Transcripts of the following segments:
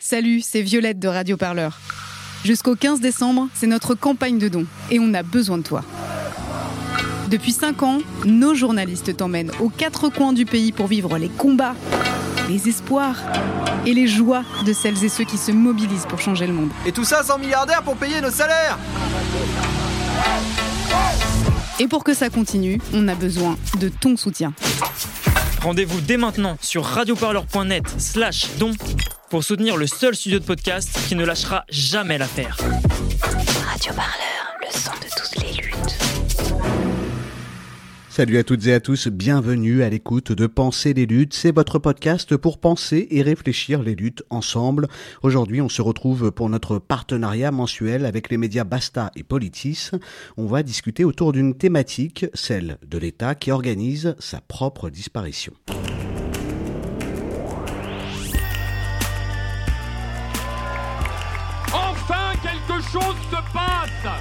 Salut, c'est Violette de Radio Parleur. Jusqu'au 15 décembre, c'est notre campagne de dons et on a besoin de toi. Depuis 5 ans, nos journalistes t'emmènent aux quatre coins du pays pour vivre les combats, les espoirs et les joies de celles et ceux qui se mobilisent pour changer le monde. Et tout ça sans milliardaires pour payer nos salaires Et pour que ça continue, on a besoin de ton soutien. Rendez-vous dès maintenant sur radioparleur.net slash don pour soutenir le seul studio de podcast qui ne lâchera jamais l'affaire. Radio Parleur, le son de toutes les luttes. Salut à toutes et à tous, bienvenue à l'écoute de Penser les luttes. C'est votre podcast pour penser et réfléchir les luttes ensemble. Aujourd'hui, on se retrouve pour notre partenariat mensuel avec les médias Basta et Politis. On va discuter autour d'une thématique, celle de l'État qui organise sa propre disparition.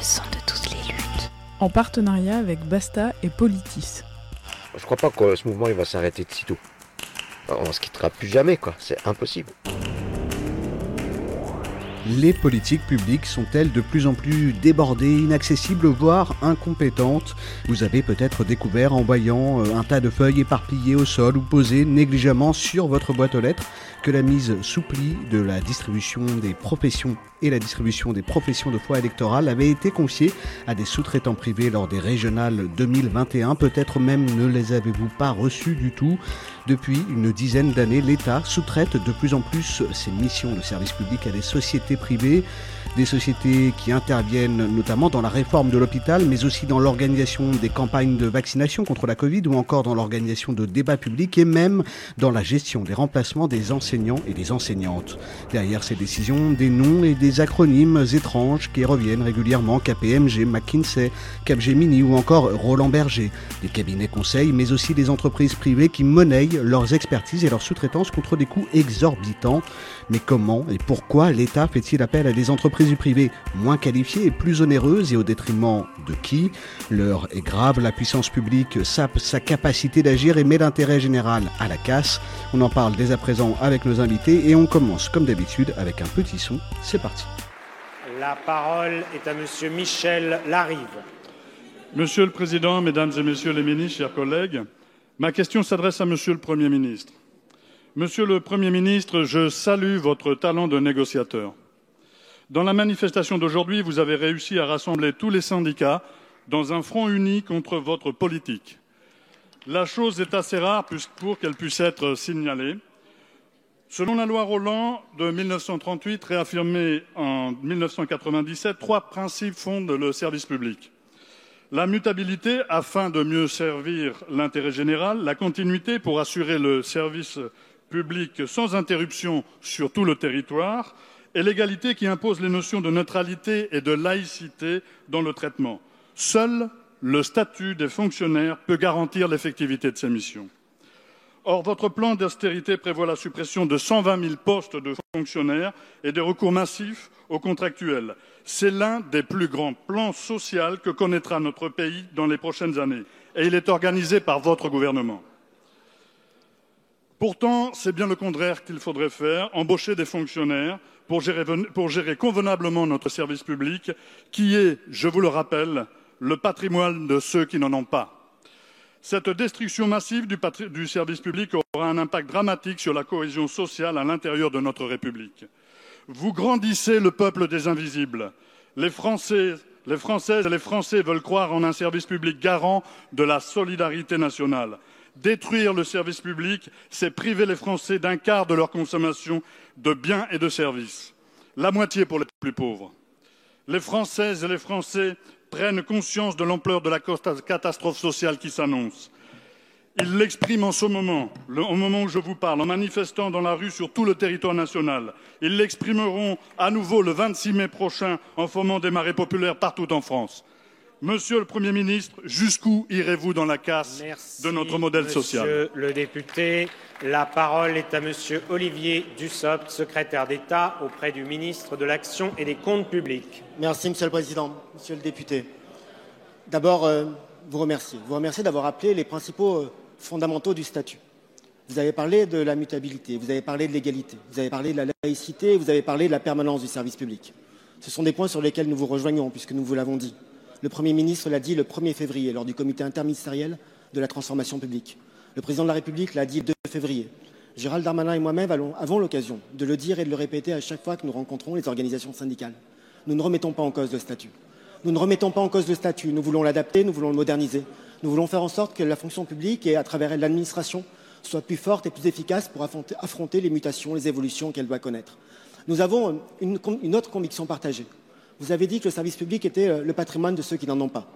le son de toutes les luttes. en partenariat avec Basta et Politis. Je crois pas que ce mouvement il va s'arrêter de sitôt. On se quittera plus jamais, quoi. C'est impossible. Les politiques publiques sont-elles de plus en plus débordées, inaccessibles, voire incompétentes Vous avez peut-être découvert en voyant euh, un tas de feuilles éparpillées au sol ou posées négligemment sur votre boîte aux lettres que la mise sous pli de la distribution des professions et la distribution des professions de foi électorale avait été confiée à des sous-traitants privés lors des régionales 2021. Peut-être même ne les avez-vous pas reçus du tout. Depuis une dizaine d'années, l'État sous-traite de plus en plus ses missions de service public à des sociétés privées, des sociétés qui interviennent notamment dans la réforme de l'hôpital, mais aussi dans l'organisation des campagnes de vaccination contre la Covid ou encore dans l'organisation de débats publics et même dans la gestion des remplacements des enseignants et des enseignantes. Derrière ces décisions, des noms et des acronymes étranges qui reviennent régulièrement KPMG, McKinsey, Capgemini ou encore Roland Berger, des cabinets conseils, mais aussi des entreprises privées qui monnaient leurs expertises et leurs sous-traitances contre des coûts exorbitants. Mais comment et pourquoi l'État fait-il appel à des entreprises du privé moins qualifiées et plus onéreuses et au détriment de qui? L'heure est grave, la puissance publique sape sa capacité d'agir et met l'intérêt général à la casse. On en parle dès à présent avec nos invités et on commence comme d'habitude avec un petit son. C'est parti. La parole est à Monsieur Michel Larive. Monsieur le Président, Mesdames et Messieurs les ministres, chers collègues, ma question s'adresse à Monsieur le Premier ministre. Monsieur le Premier ministre, je salue votre talent de négociateur. Dans la manifestation d'aujourd'hui, vous avez réussi à rassembler tous les syndicats dans un front uni contre votre politique. La chose est assez rare pour qu'elle puisse être signalée. Selon la loi Roland de 1938, réaffirmée en 1997, trois principes fondent le service public. La mutabilité afin de mieux servir l'intérêt général, la continuité pour assurer le service public sans interruption sur tout le territoire, et l'égalité qui impose les notions de neutralité et de laïcité dans le traitement. Seul le statut des fonctionnaires peut garantir l'effectivité de ces missions. Or, votre plan d'austérité prévoit la suppression de 120 000 postes de fonctionnaires et des recours massifs aux contractuels. C'est l'un des plus grands plans sociaux que connaîtra notre pays dans les prochaines années, et il est organisé par votre gouvernement. Pourtant, c'est bien le contraire qu'il faudrait faire, embaucher des fonctionnaires pour gérer, convenablement notre service public, qui est, je vous le rappelle, le patrimoine de ceux qui n'en ont pas. Cette destruction massive du, du, service public aura un impact dramatique sur la cohésion sociale à l'intérieur de notre République. Vous grandissez le peuple des invisibles. Les Français, les Françaises et les Français veulent croire en un service public garant de la solidarité nationale. Détruire le service public, c'est priver les Français d'un quart de leur consommation de biens et de services, la moitié pour les plus pauvres. Les Françaises et les Français prennent conscience de l'ampleur de la catastrophe sociale qui s'annonce. Ils l'expriment en ce moment, au moment où je vous parle, en manifestant dans la rue sur tout le territoire national. Ils l'exprimeront à nouveau le 26 mai prochain en formant des marées populaires partout en France. Monsieur le Premier ministre, jusqu'où irez-vous dans la casse de notre modèle social Monsieur le député, la parole est à Monsieur Olivier Dussopt, secrétaire d'État auprès du ministre de l'Action et des Comptes publics. Merci, Monsieur le Président. Monsieur le député, d'abord, euh, vous remercier. Vous remercier d'avoir appelé les principaux euh, fondamentaux du statut. Vous avez parlé de la mutabilité, vous avez parlé de l'égalité, vous avez parlé de la laïcité, vous avez parlé de la permanence du service public. Ce sont des points sur lesquels nous vous rejoignons, puisque nous vous l'avons dit. Le Premier ministre l'a dit le 1er février lors du comité interministériel de la transformation publique. Le président de la République l'a dit le 2 février. Gérald Darmanin et moi-même avons l'occasion de le dire et de le répéter à chaque fois que nous rencontrons les organisations syndicales. Nous ne remettons pas en cause le statut. Nous ne remettons pas en cause le statut. Nous voulons l'adapter, nous voulons le moderniser. Nous voulons faire en sorte que la fonction publique et à travers l'administration soit plus forte et plus efficace pour affronter les mutations, les évolutions qu'elle doit connaître. Nous avons une autre conviction partagée. Vous avez dit que le service public était euh, le patrimoine de ceux qui n'en ont pas.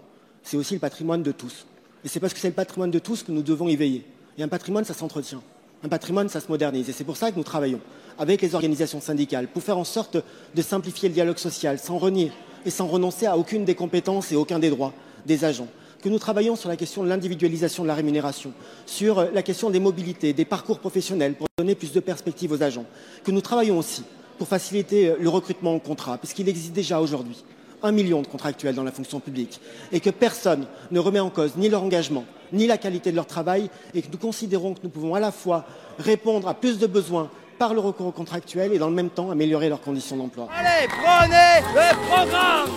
C'est aussi le patrimoine de tous. Et c'est parce que c'est le patrimoine de tous que nous devons y veiller. Et un patrimoine, ça s'entretient. Un patrimoine, ça se modernise. Et c'est pour ça que nous travaillons avec les organisations syndicales pour faire en sorte de simplifier le dialogue social sans renier et sans renoncer à aucune des compétences et aucun des droits des agents. Que nous travaillons sur la question de l'individualisation de la rémunération, sur euh, la question des mobilités, des parcours professionnels pour donner plus de perspectives aux agents. Que nous travaillons aussi pour faciliter euh, le recrutement au contrat, puisqu'il existe déjà aujourd'hui un million de contractuels dans la fonction publique, et que personne ne remet en cause ni leur engagement, ni la qualité de leur travail, et que nous considérons que nous pouvons à la fois répondre à plus de besoins par le recours aux contractuels et dans le même temps améliorer leurs conditions d'emploi. Allez, prenez le programme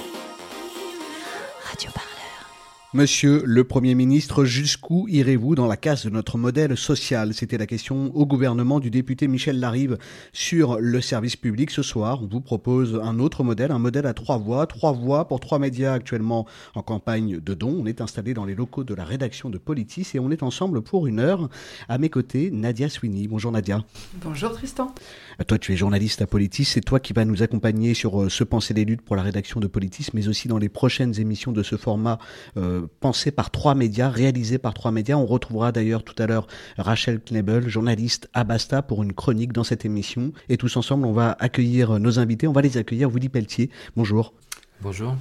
Radio Monsieur le Premier ministre, jusqu'où irez-vous dans la casse de notre modèle social? C'était la question au gouvernement du député Michel Larive sur le service public. Ce soir, on vous propose un autre modèle, un modèle à trois voix. Trois voix pour trois médias actuellement en campagne de dons. On est installé dans les locaux de la rédaction de Politis et on est ensemble pour une heure. À mes côtés, Nadia Sweeney. Bonjour Nadia. Bonjour Tristan. Euh, toi, tu es journaliste à Politis. C'est toi qui vas nous accompagner sur euh, ce Penser des luttes pour la rédaction de Politis, mais aussi dans les prochaines émissions de ce format. Euh, pensé par trois médias, réalisé par trois médias. On retrouvera d'ailleurs tout à l'heure Rachel Knebel, journaliste à Basta, pour une chronique dans cette émission. Et tous ensemble, on va accueillir nos invités. On va les accueillir. Willy Pelletier, bonjour. Bonjour.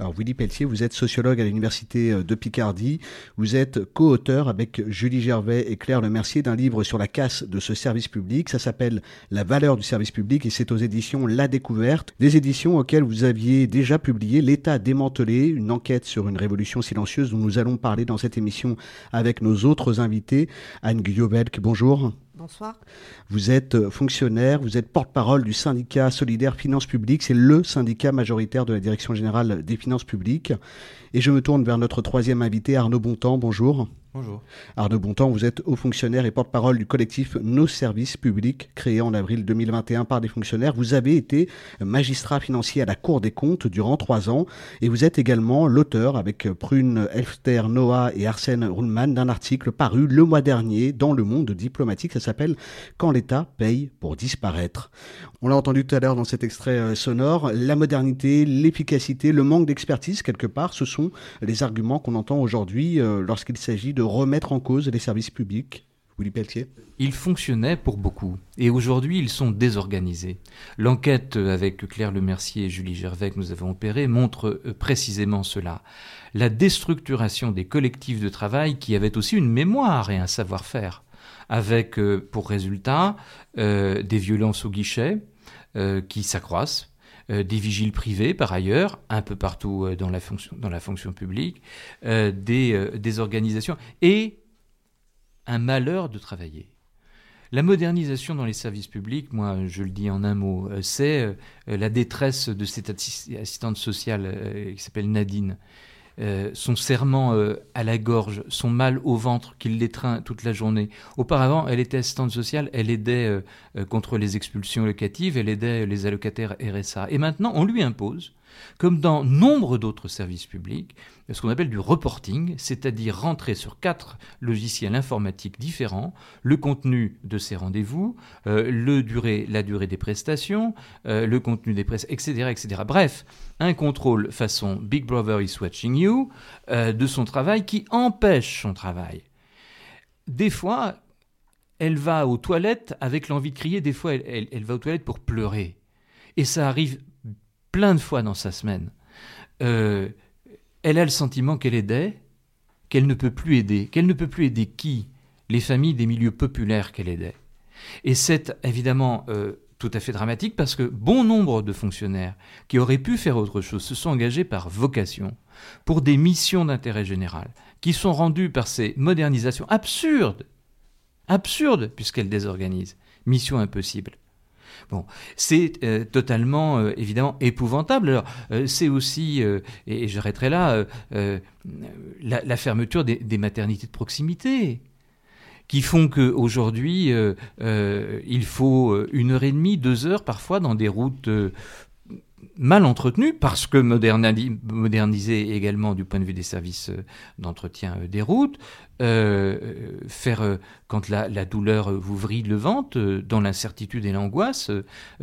Alors Willy Pelletier, vous êtes sociologue à l'université euh, de Picardie. Vous êtes co-auteur avec Julie Gervais et Claire Lemercier d'un livre sur la casse de ce service public. Ça s'appelle La valeur du service public et c'est aux éditions La Découverte, des éditions auxquelles vous aviez déjà publié L'État démantelé, une enquête sur une révolution silencieuse dont nous allons parler dans cette émission avec nos autres invités. Anne Guillaumelc, bonjour. Bonsoir. Vous êtes euh, fonctionnaire, vous êtes porte-parole du syndicat solidaire Finances publiques. C'est le syndicat majoritaire de la Direction générale des finances publiques. Et je me tourne vers notre troisième invité, Arnaud Bontemps. Bonjour. Bonjour. Arnaud Bontemps, vous êtes haut fonctionnaire et porte-parole du collectif Nos services publics, créé en avril 2021 par des fonctionnaires. Vous avez été magistrat financier à la Cour des comptes durant trois ans et vous êtes également l'auteur, avec Prune Elfter Noah et Arsène Ruhlmann, d'un article paru le mois dernier dans Le Monde diplomatique. Ça s'appelle Quand l'État paye pour disparaître. On l'a entendu tout à l'heure dans cet extrait euh, sonore. La modernité, l'efficacité, le manque d'expertise, quelque part, ce sont les arguments qu'on entend aujourd'hui euh, lorsqu'il s'agit de remettre en cause les services publics Willy Pelletier Ils fonctionnaient pour beaucoup, et aujourd'hui ils sont désorganisés. L'enquête avec Claire Lemercier et Julie Gervais que nous avons opérée montre euh, précisément cela. La déstructuration des collectifs de travail qui avaient aussi une mémoire et un savoir-faire, avec euh, pour résultat euh, des violences au guichet qui s'accroissent, des vigiles privés par ailleurs, un peu partout dans, la fonction, dans publique, des, des organisations, et un malheur de travailler. La modernisation dans les services publics, moi je le dis en un mot, euh, c'est euh, la détresse de cette assistante sociale euh, qui s'appelle Nadine. Son serment à la gorge, son mal au ventre qui l'étreint toute la journée. Auparavant, elle était assistante sociale, elle aidait contre les expulsions locatives, elle aidait les allocataires RSA. Et maintenant, on lui impose comme dans nombre d'autres services publics, ce qu'on appelle du reporting, c'est-à-dire rentrer sur quatre logiciels informatiques différents, le contenu de ces rendez-vous, euh, le durée, la durée des prestations, euh, le contenu des presses, etc., etc. Bref, un contrôle façon Big Brother is watching you euh, de son travail qui empêche son travail. des fois, elle va aux toilettes avec l'envie de crier, des fois, elle, va aux toilettes pour pleurer. Et ça arrive plein de fois dans sa semaine. Euh, elle a le sentiment qu'elle aidait, qu'elle ne peut plus aider. Qu'elle ne peut plus aider qui? Les familles des milieux populaires qu'elle aidait. Et c'est évidemment euh, tout à fait dramatique parce que bon nombre de fonctionnaires qui auraient pu faire autre chose se sont engagés par vocation pour des missions d'intérêt général qui sont rendues par ces modernisations absurdes, absurdes puisqu'elles désorganisent, mission impossible. Bon, c'est euh, totalement euh, évidemment épouvantable. Alors, euh, c'est aussi, et, j'arrêterai là, la, fermeture des, maternités de proximité qui font qu'aujourd'hui, il faut une heure et demie, deux heures parfois dans des routes mal entretenues, parce que moderniser également du point de vue des services d'entretien des routes, faire, quand la, douleur vous vrille le ventre, dans l'incertitude et l'angoisse,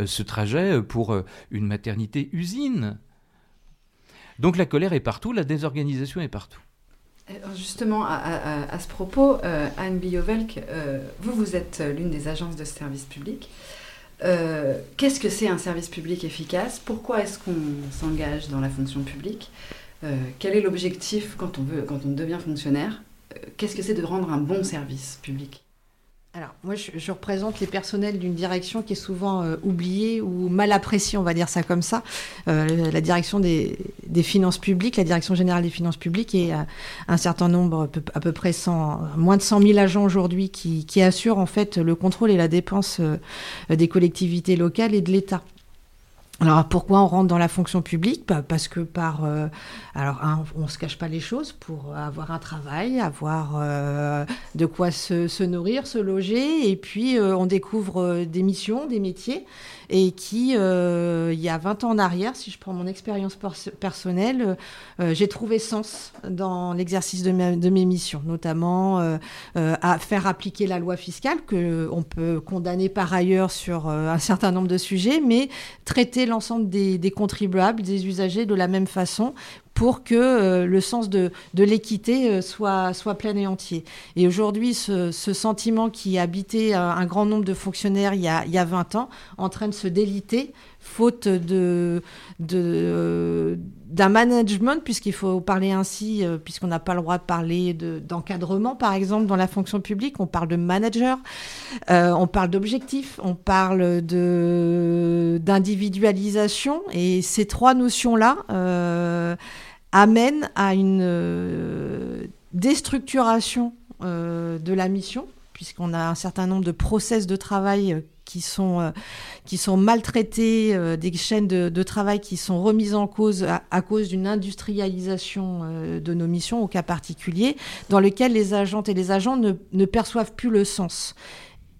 ce trajet pour une maternité usine. Donc la colère est partout, la désorganisation est partout. Justement, à, ce propos, euh, Anne Biovelk, euh, vous, vous êtes l'une des agences de service public. Euh, qu'est-ce que c'est un service public efficace? Pourquoi est-ce qu'on s'engage dans la fonction publique? Quel est l'objectif quand on veut, quand on devient fonctionnaire? Qu'est-ce que c'est de rendre un bon service public? Alors, moi, je, représente les personnels d'une direction qui est souvent euh, oubliée ou mal appréciée, on va dire ça comme ça. Euh, la direction des, finances publiques, la direction générale des finances publiques, et un certain nombre, à peu près 100, moins de 100 000 agents aujourd'hui qui, qui, assurent en fait le contrôle et la dépense euh, des collectivités locales et de l'État. Alors pourquoi on rentre dans la fonction publique bah, Parce que par euh, alors on se cache pas les choses pour avoir un travail, avoir euh, de quoi se, nourrir, se loger, et puis euh, on découvre des missions, des métiers. Et qui, il y a 20 ans en arrière, si je prends mon expérience personnelle, j'ai trouvé sens dans l'exercice de, mes missions, notamment à faire appliquer la loi fiscale, que on peut condamner par ailleurs sur un certain nombre de sujets, mais traiter l'ensemble des, contribuables, des usagers de la même façon pour que euh, le sens de, l'équité euh, soit, soit plein et entier. Et aujourd'hui, ce, sentiment qui habitait un, grand nombre de fonctionnaires y a, il y a 20 ans, en train de se déliter, faute de, de d'un management, puisqu'il faut parler ainsi, euh, puisqu'on n'a pas le droit de parler d'encadrement, par exemple, dans la fonction publique. On parle de manager, on parle d'objectif, on parle d'individualisation. Et ces trois notions-là, amène à une euh, déstructuration euh, de la mission, puisqu'on a un certain nombre de process de travail euh, qui sont, qui sont maltraités, des chaînes de, travail qui sont remises en cause à, cause d'une industrialisation de nos missions au cas particulier, dans lequel les agentes et les agents ne perçoivent plus le sens.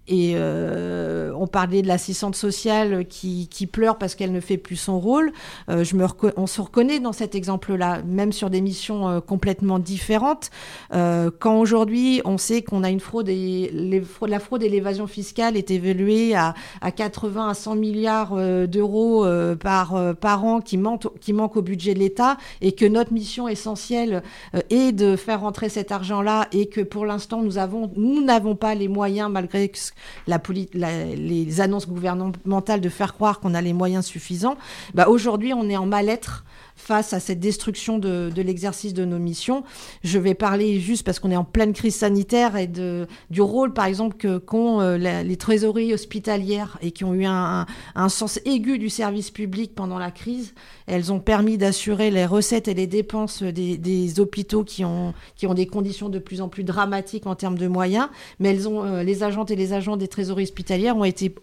Et euh, on parlait de l'assistante sociale qui, qui, pleure parce qu'elle ne fait plus son rôle. Euh, je me on se reconnaît dans cet exemple-là, même sur des missions euh, complètement différentes. Euh, quand aujourd'hui on sait qu'on a une fraude et les, la fraude et l'évasion fiscale est évaluée à, à 80 à 100 milliards euh, d'euros par, par an qui manquent qui manque au budget de l'État et que notre mission essentielle est de faire rentrer cet argent-là et que pour l'instant nous avons nous n'avons pas les moyens malgré que les annonces gouvernementales de faire croire qu'on a les moyens suffisants, bah aujourd'hui on est en mal-être face à cette destruction de, l'exercice de nos missions. Je vais parler juste parce qu'on est en pleine crise sanitaire et de, du rôle, par exemple, qu'ont euh, les trésoreries hospitalières et qui ont eu un, sens aigu du service public pendant la crise. Elles ont permis d'assurer les recettes et les dépenses des, hôpitaux qui ont, qui ont des conditions de plus en plus dramatiques en termes de moyens. Mais elles ont, euh, les agentes et les agents des trésoreries hospitalières ont été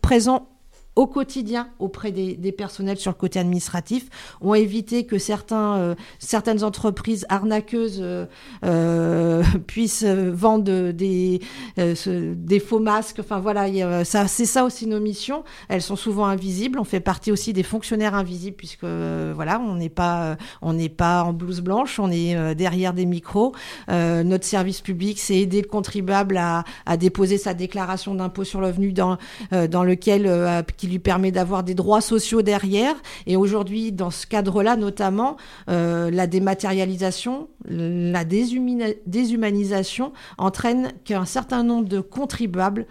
présents au quotidien auprès des, personnels sur le côté administratif, ont évité que certains, euh, certaines entreprises arnaqueuses euh, euh, puissent vendre des, des faux masques. Enfin voilà, c'est ça aussi nos missions. Elles sont souvent invisibles. On fait partie aussi des fonctionnaires invisibles puisque voilà, on n'est pas, on n'est pas en blouse blanche, on est derrière des micros. notre service public, c'est aider le contribuable à, déposer sa déclaration d'impôt sur le revenu dans, dans lequel lui permet d'avoir des droits sociaux derrière. Et aujourd'hui, dans ce cadre-là, notamment, euh, la dématérialisation, la déshumanisation entraîne qu'un certain nombre de contribuables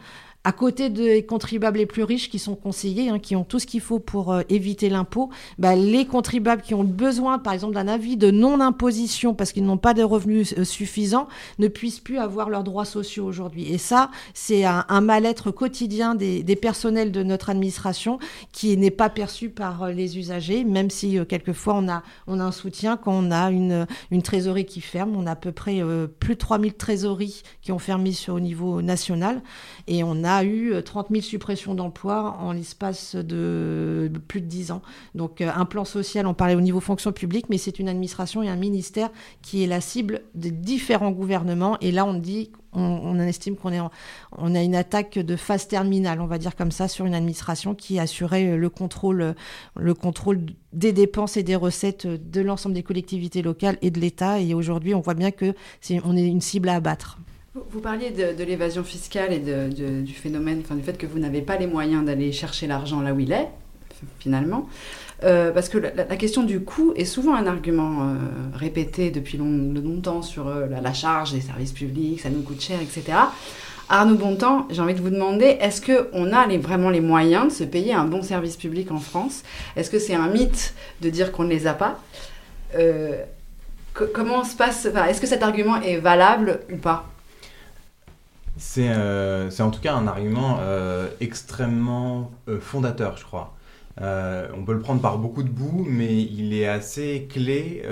à côté des contribuables les plus riches qui sont conseillés, hein, qui ont tout ce qu'il faut pour euh, éviter l'impôt, bah, les contribuables qui ont besoin, par exemple, d'un avis de non-imposition parce qu'ils n'ont pas de revenus euh, suffisants, ne puissent plus avoir leurs droits sociaux aujourd'hui. Et ça, c'est un, mal-être quotidien des, personnels de notre administration qui n'est pas perçu par euh, les usagers, même si quelquefois on a, on a un soutien quand on a une, une trésorerie qui ferme. On a à peu près plus de 3000 trésoreries qui ont fermé sur, au niveau national et on a a eu 30 euh, 000 suppressions d'emplois en l'espace de plus de 10 ans. Donc euh, un plan social, on parlait au niveau fonction publique, mais c'est une administration et un ministère qui est la cible des différents gouvernements. Et là, on dit on, estime qu'on est on a une attaque de phase terminale, on va dire comme ça, sur une administration qui assurait le contrôle, le contrôle des dépenses et des recettes de l'ensemble des collectivités locales et de l'État. Et aujourd'hui, on voit bien que on est une cible à abattre. Vous parliez de, l'évasion fiscale et du phénomène, enfin, du fait que vous n'avez pas les moyens d'aller chercher l'argent là où il est, finalement. Euh, parce que la, question du coût est souvent un argument euh, répété depuis longtemps sur euh, la, charge des services publics, ça nous coûte cher, etc. Arnaud Bontemps, j'ai envie de vous demander, est-ce qu'on a vraiment les moyens de se payer un bon service public en France? Est-ce que c'est un mythe de dire qu'on ne les a pas? Comment se passe Est-ce que cet argument est valable ou pas? Euh, c'est en tout cas un argument euh, extrêmement euh, fondateur, je crois. on peut le prendre par beaucoup de bouts, mais il est assez clé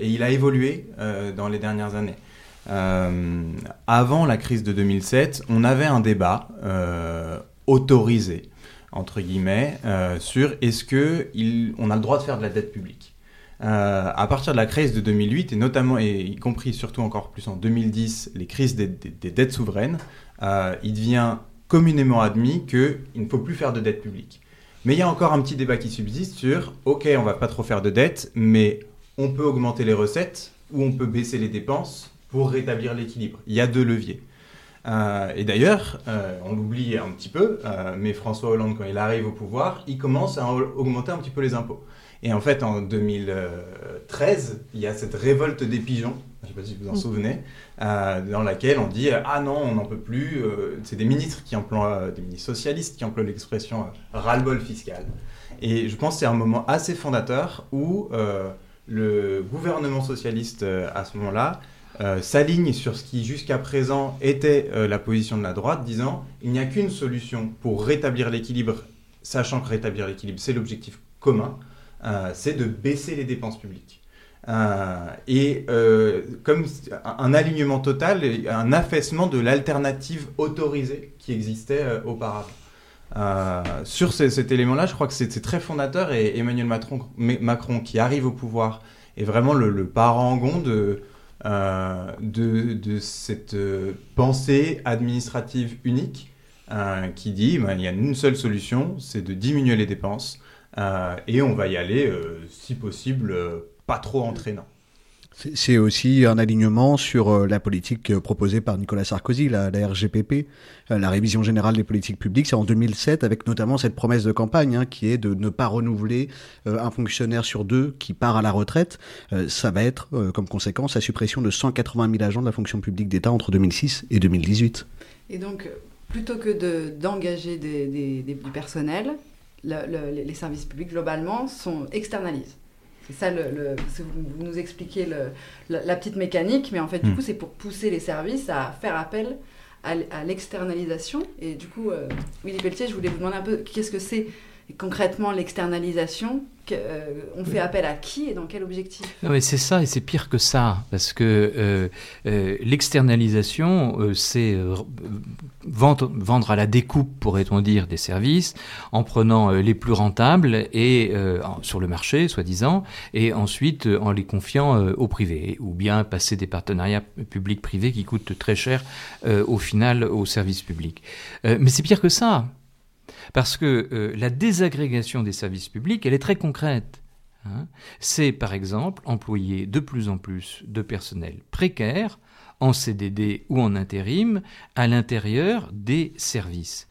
et il a évolué dans les dernières années. avant la crise de 2007, on avait un débat autorisé, entre guillemets, sur est-ce qu'on a le droit de faire de la dette publique? Euh, à partir de la crise de 2008, et notamment, et y compris surtout encore plus en 2010, les crises des, dettes souveraines, euh, il devient communément admis qu'il ne faut plus faire de dette publique. Mais il y a encore un petit débat qui subsiste sur, ok, on va pas trop faire de dette, mais on peut augmenter les recettes ou on peut baisser les dépenses pour rétablir l'équilibre. Il y a deux leviers. Euh, et d'ailleurs, on l'oublie un petit peu, mais François Hollande, quand il arrive au pouvoir, il commence à augmenter un petit peu les impôts. Et en fait, en 2013, il y a cette révolte des pigeons, je ne sais pas si vous en mm. souvenez, euh, dans laquelle on dit Ah non, on n'en peut plus. Euh, c'est des ministres qui emploient, des ministres socialistes qui emploient l'expression euh, ras-le-bol fiscal. Et je pense que c'est un moment assez fondateur où le gouvernement socialiste, à ce moment-là, s'aligne sur ce qui jusqu'à présent était la position de la droite, disant il n'y a qu'une solution pour rétablir l'équilibre, sachant que rétablir l'équilibre, c'est l'objectif commun. Euh, c'est de baisser les dépenses publiques. Euh, et euh, comme un alignement total, un affaissement de l'alternative autorisée qui existait auparavant. sur cet élément-là, je crois que c'est très fondateur et Emmanuel Macron, qui arrive au pouvoir, est vraiment le, parangon de, cette pensée administrative unique qui dit ben, il y a une seule solution, c'est de diminuer les dépenses et on va y aller, euh, si possible, euh, pas trop entraînant. C'est aussi un alignement sur la politique proposée par Nicolas Sarkozy, la, RGPP, la révision générale des politiques publiques. C'est en 2007, avec notamment cette promesse de campagne hein, qui est de ne pas renouveler un fonctionnaire sur deux qui part à la retraite. ça va être, comme conséquence, la suppression de 180 000 agents de la fonction publique d'État entre 2006 et 2018. Et donc, plutôt que d'engager du personnel, les services publics globalement sont externalisés. C'est ça, le, vous nous expliquez la, petite mécanique, mais en fait, du hmm. coup, c'est pour pousser les services à faire appel à, l'externalisation. Et du coup, euh, Willy Pelletier, je voulais vous demander un peu qu'est-ce que c'est concrètement l'externalisation euh, on fait appel à qui et dans quel objectif? C'est ça, et c'est pire que ça, parce que euh, euh, l'externalisation, c'est vendre, à la découpe, pourrait-on dire, des services, en prenant les plus rentables et sur le marché, soi-disant, et ensuite en les confiant au privé, ou bien passer des partenariats publics-privés qui coûtent très cher au final aux services publics. mais c'est pire que ça. Parce que euh, la désagrégation des services publics, elle est très concrète. Hein. C'est par exemple employer de plus en plus de personnel précaire, en CDD ou en intérim, à l'intérieur des services.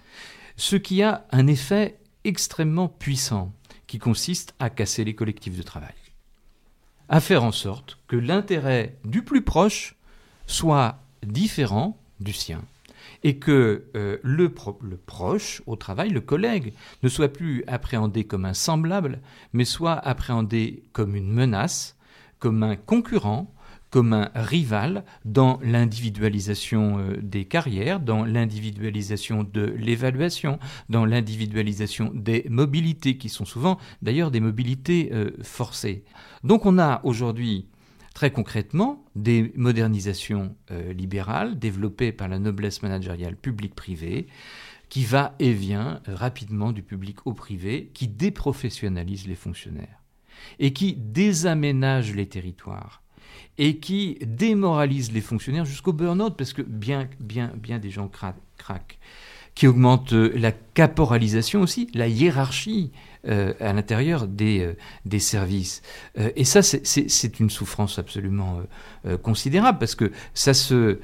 Ce qui a un effet extrêmement puissant qui consiste à casser les collectifs de travail. À faire en sorte que l'intérêt du plus proche soit différent du sien et que euh, le, proche au travail, le collègue, ne soit plus appréhendé comme un semblable, mais soit appréhendé comme une menace, comme un concurrent, comme un rival dans l'individualisation euh, des carrières, dans l'individualisation de l'évaluation, dans l'individualisation des mobilités, qui sont souvent d'ailleurs des mobilités euh, forcées. Donc on a aujourd'hui très concrètement des modernisations euh, libérales développées par la noblesse managériale publique-privée qui va et vient rapidement du public au privé, qui déprofessionnalise les fonctionnaires et qui désaménage les territoires et qui démoralise les fonctionnaires jusqu'au burn-out, parce que bien des gens craquent, qui augmente euh, la caporalisation aussi, la hiérarchie euh, à l'intérieur des, euh, des services. et ça, c'est une souffrance absolument considérable, parce que ça se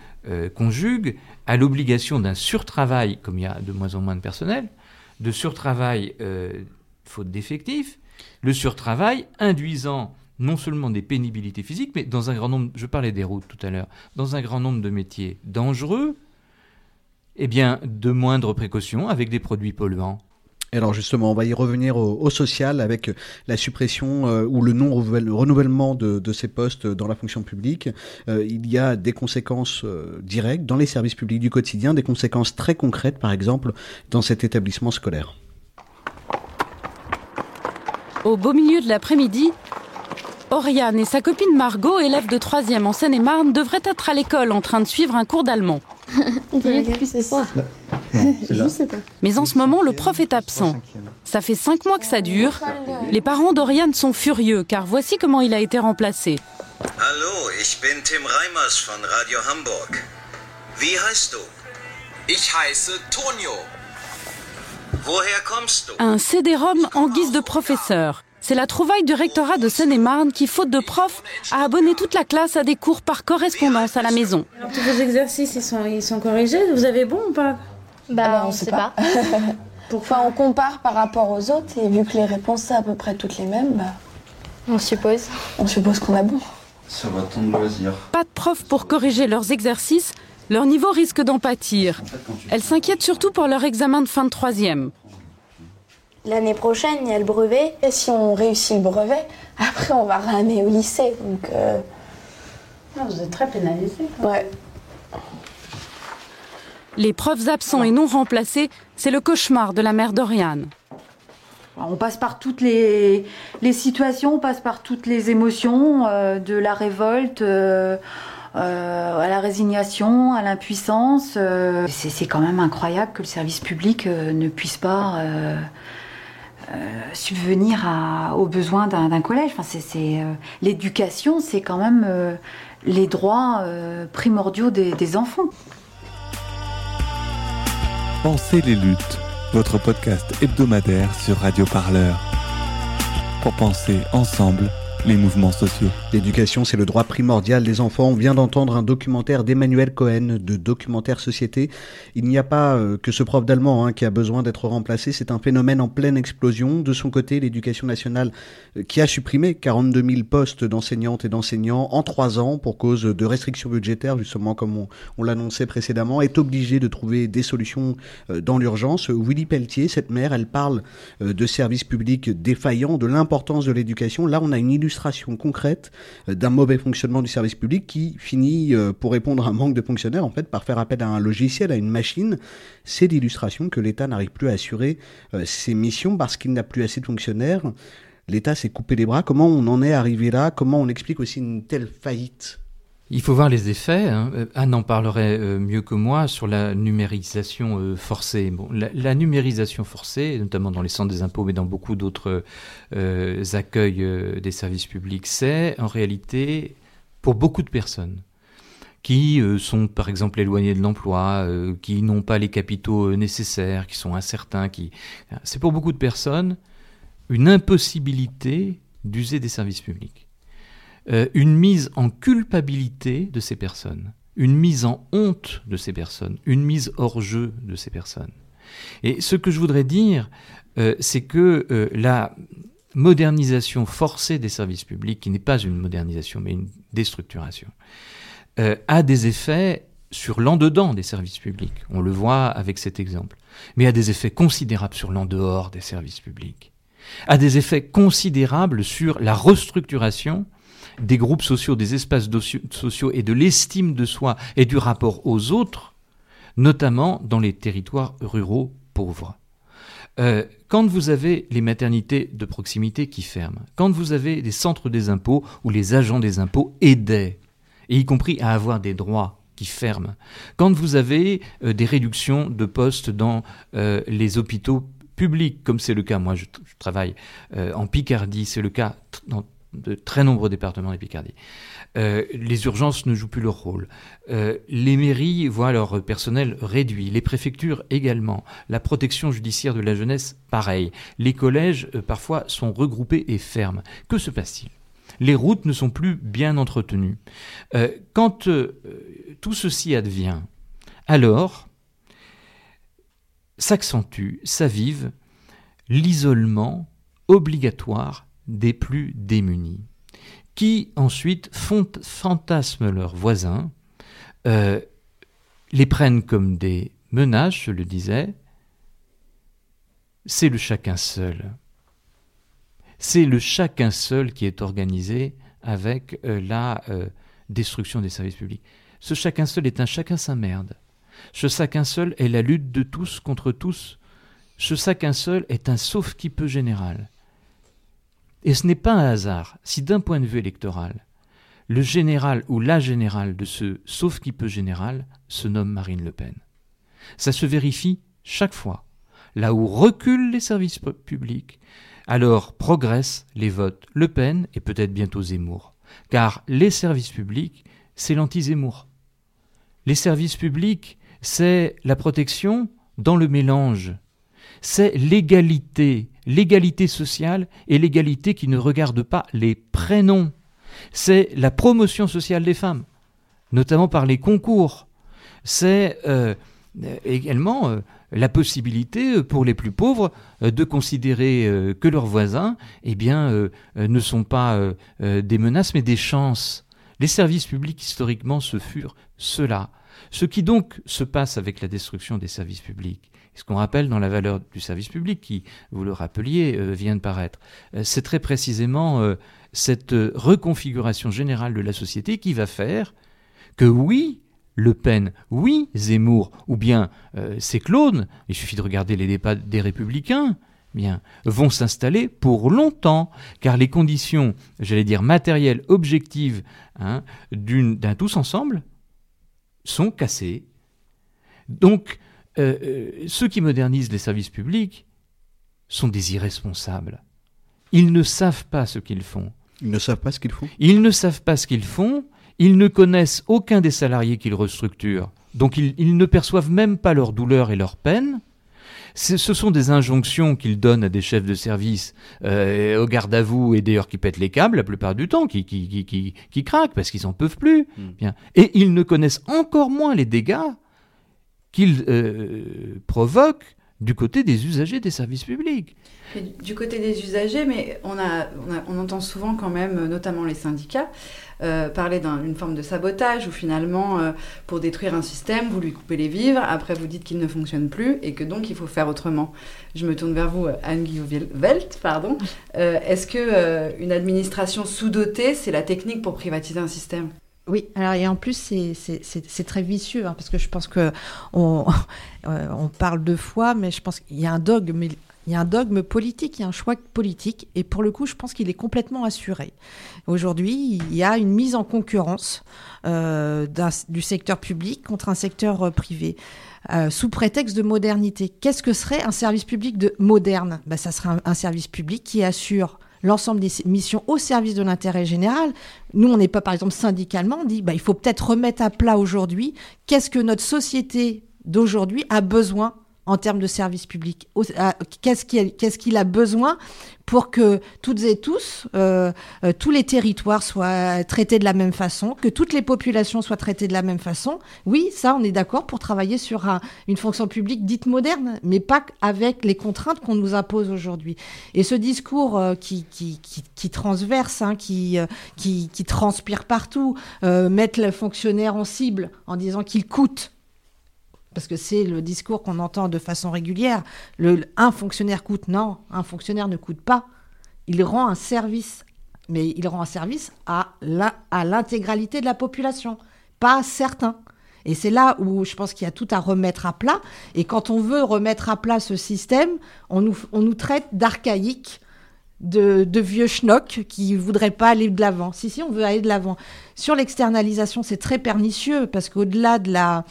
conjugue à l'obligation d'un surtravail, comme il y a de moins en moins de personnel, de surtravail faute d'effectifs, le surtravail induisant non seulement des pénibilités physiques, mais dans un grand nombre, je parlais des routes tout à l'heure, dans un grand nombre de métiers dangereux, eh bien, de moindres précautions avec des produits polluants. Alors justement, on va y revenir au, social avec la suppression euh, ou le non-renouvellement de, ces postes dans la fonction publique. Euh, il y a des conséquences euh, directes dans les services publics du quotidien, des conséquences très concrètes, par exemple, dans cet établissement scolaire. Au beau milieu de l'après-midi, Oriane et sa copine Margot, élèves de 3e en Seine-et-Marne, devraient être à l'école en train de suivre un cours d'allemand. Mais en ce moment, le prof est absent. Ça fait cinq mois que ça dure. Les parents d'Oriane sont furieux, car voici comment il a été remplacé. Hallo, ich bin Tim Reimers von Radio Hamburg. Wie heißt du? Ich heiße Tonio. Woher kommst du? Un CD-ROM en guise de professeur. C'est la trouvaille du rectorat de Seine-et-Marne qui, faute de profs, a abonné toute la classe à des cours par correspondance à la maison. Alors, tous vos exercices, ils sont, ils sont corrigés? Vous avez bon ou pas? Bah, ah bah on ne sait pas. Pourquoi? On compare par rapport aux autres et vu que les réponses sont à peu près toutes les mêmes, bah, on suppose. On suppose qu'on a bon. Ça va de loisir. Pas de profs pour corriger leurs exercices, leur niveau risque d'en pâtir. Elles s'inquiètent surtout pour leur examen de fin de troisième. L'année prochaine, il y a le brevet. Et si on réussit le brevet, après, on va ramer au lycée. Donc, euh, ah, vous êtes très pénalisé. Ouais. Les profs absents et non remplacés, c'est le cauchemar de la mère d'Oriane. On passe par toutes les, situations, on passe par toutes les émotions, euh, de la révolte euh, à la résignation, à l'impuissance. c'est quand même incroyable que le service public ne puisse pas euh, subvenir aux besoins d'un collège. Enfin, c'est euh, l'éducation, c'est quand même euh, les droits primordiaux des, des enfants. Pensez les luttes, votre podcast hebdomadaire sur Radio Parleur. Pour penser ensemble les mouvements sociaux. L'éducation, c'est le droit primordial des enfants. On vient d'entendre un documentaire d'Emmanuel Cohen de Documentaire Société. Il n'y a pas euh, que ce prof d'allemand hein, qui a besoin d'être remplacé. C'est un phénomène en pleine explosion. De son côté, l'éducation nationale euh, qui a supprimé 42 000 postes d'enseignantes et d'enseignants en trois ans pour cause de restrictions budgétaires, justement comme on, l'annonçait précédemment, est obligée de trouver des solutions euh, dans l'urgence. Willy Pelletier, cette mère, elle parle de services publics défaillants, de l'importance de l'éducation. Là, on a une illustration concrète euh, d'un mauvais fonctionnement du service public qui finit, euh, pour répondre à un manque de fonctionnaires, en fait, par faire appel à un logiciel, à une machine. C'est l'illustration que l'État n'arrive plus à assurer euh, ses missions parce qu'il n'a plus assez de fonctionnaires. L'État s'est coupé les bras. Comment on en est arrivé là? Comment on explique aussi une telle faillite? Il faut voir les effets. Hein. Euh, Anne en parlerait euh, mieux que moi sur la numérisation euh, forcée. La, numérisation forcée, notamment dans les centres des impôts, mais dans beaucoup d'autres accueils des services publics, c'est en réalité pour beaucoup de personnes qui sont par exemple éloignées de l'emploi, qui n'ont pas les capitaux nécessaires, qui sont incertains, qui c'est pour beaucoup de personnes une impossibilité d'user des services publics. Euh, une mise en culpabilité de ces personnes, une mise en honte de ces personnes, une mise hors jeu de ces personnes. Et ce que je voudrais dire, euh, c'est que euh, la modernisation forcée des services publics, qui n'est pas une modernisation mais une déstructuration, a des effets sur l'en-dedans des services publics. On le voit avec cet exemple. Mais a des effets considérables sur l'en-dehors des services publics. A des effets considérables sur la restructuration des groupes sociaux, des espaces sociaux et de l'estime de soi et du rapport aux autres, notamment dans les territoires ruraux pauvres. Euh, quand vous avez les maternités de proximité qui ferment, quand vous avez des centres des impôts où les agents des impôts aidaient, y compris à avoir des droits qui ferment, quand vous avez euh, des réductions de postes dans euh, les hôpitaux publics, comme c'est le cas, moi je, je travaille en Picardie, c'est le cas dans de très nombreux départements de Picardie. Euh, les urgences ne jouent plus leur rôle. Euh, les mairies voient leur personnel réduit. Les préfectures également. La protection judiciaire de la jeunesse, pareil. Les collèges, euh, parfois, sont regroupés et ferment. Que se passe-t-il? Les routes ne sont plus bien entretenues. quand tout ceci advient, alors s'accentue, s'avive l'isolement obligatoire des plus démunis, qui ensuite fantasment leurs voisins, euh, les prennent comme des menaces, je le disais, c'est le chacun seul. C'est le chacun seul qui est organisé avec euh, la euh, destruction des services publics. Ce chacun seul est un chacun sa merde. Ce chacun seul est la lutte de tous contre tous. Ce chacun seul est un sauf qui peut général. Et ce n'est pas un hasard si d'un point de vue électoral, le général ou la générale de ce sauf qui peut général se nomme Marine Le Pen. Ça se vérifie chaque fois. Là où reculent les services publics, alors progressent les votes Le Pen et peut-être bientôt Zemmour. Car les services publics, c'est l'anti-Zemmour. Les services publics, c'est la protection dans le mélange. C'est l'égalité l'égalité sociale et l'égalité qui ne regarde pas les prénoms. C'est la promotion sociale des femmes, notamment par les concours. C'est euh, également euh, la possibilité pour les plus pauvres euh, de considérer que leurs voisins eh bien, ne sont pas des menaces mais des chances. Les services publics historiquement se furent cela. Ce qui donc se passe avec la destruction des services publics, ce qu'on rappelle dans la valeur du service public, qui, vous le rappeliez, euh, vient de paraître, euh, c'est très précisément euh, cette reconfiguration générale de la société qui va faire que oui, Le Pen, oui, Zemmour, ou bien ces clones, il suffit de regarder les débats des républicains, bien, vont s'installer pour longtemps, car les conditions, j'allais dire matérielles, objectives, hein, d'un tous ensemble, sont cassées. Donc, euh, euh, ceux qui modernisent les services publics sont des irresponsables. Ils ne savent pas ce qu'ils font. Ils ne savent pas ce qu'ils font Ils ne savent pas ce qu'ils font. Ils ne connaissent aucun des salariés qu'ils restructurent. Donc ils, ne perçoivent même pas leur douleur et leur peine. Ce sont des injonctions qu'ils donnent à des chefs de service, euh, au garde à vous et d'ailleurs qui pètent les câbles la plupart du temps, qui, qui, craquent parce qu'ils n'en peuvent plus. Hmm. Bien. Et ils ne connaissent encore moins les dégâts qu'il euh, provoque du côté des usagers des services publics. du côté des usagers, mais on, a, on, entend souvent quand même, notamment les syndicats, euh, parler d'une forme de sabotage où finalement, euh, pour détruire un système, vous lui coupez les vivres, après vous dites qu'il ne fonctionne plus et que donc il faut faire autrement. Je me tourne vers vous, Anne-Guillaume pardon. Est-ce que une administration sous-dotée, c'est la technique pour privatiser un système? Oui, alors et en plus c'est très vicieux hein, parce que je pense que on, euh, on, parle deux fois, mais je pense qu'il y a un dogme, il y a un dogme politique, il y a un choix politique, et pour le coup, je pense qu'il est complètement assuré. Aujourd'hui, il y a une mise en concurrence euh, du secteur public contre un secteur euh, privé. sous prétexte de modernité. Qu'est-ce que serait un service public de moderne? Ben, Ça serait un service public qui assure l'ensemble des missions au service de l'intérêt général. Nous, on n'est pas, par exemple, syndicalement, on dit, bah, il faut peut-être remettre à plat aujourd'hui qu'est-ce que notre société d'aujourd'hui a besoin en termes de services publics Qu'est-ce qu'il a besoin pour que toutes et tous, euh, euh, tous les territoires soient traités de la même façon, que toutes les populations soient traitées de la même façon Oui, ça, on est d'accord pour travailler sur une fonction publique dite moderne, mais pas avec les contraintes qu'on nous impose aujourd'hui. Et ce discours euh, qui, transverse, hein, qui, qui, qui, transpire partout, mettre le fonctionnaire en cible en disant qu'il coûte parce que c'est le discours qu'on entend de façon régulière. Un fonctionnaire coûte, non, un fonctionnaire ne coûte pas. Il rend un service, mais il rend un service à l'intégralité de la population, pas à certains. Et c'est là où je pense qu'il y a tout à remettre à plat. Et quand on veut remettre à plat ce système, on nous, traite d'archaïque, de, vieux schnock qui voudraient pas aller de l'avant. Si, si, on veut aller de l'avant. Sur l'externalisation, c'est très pernicieux parce qu'au-delà de la...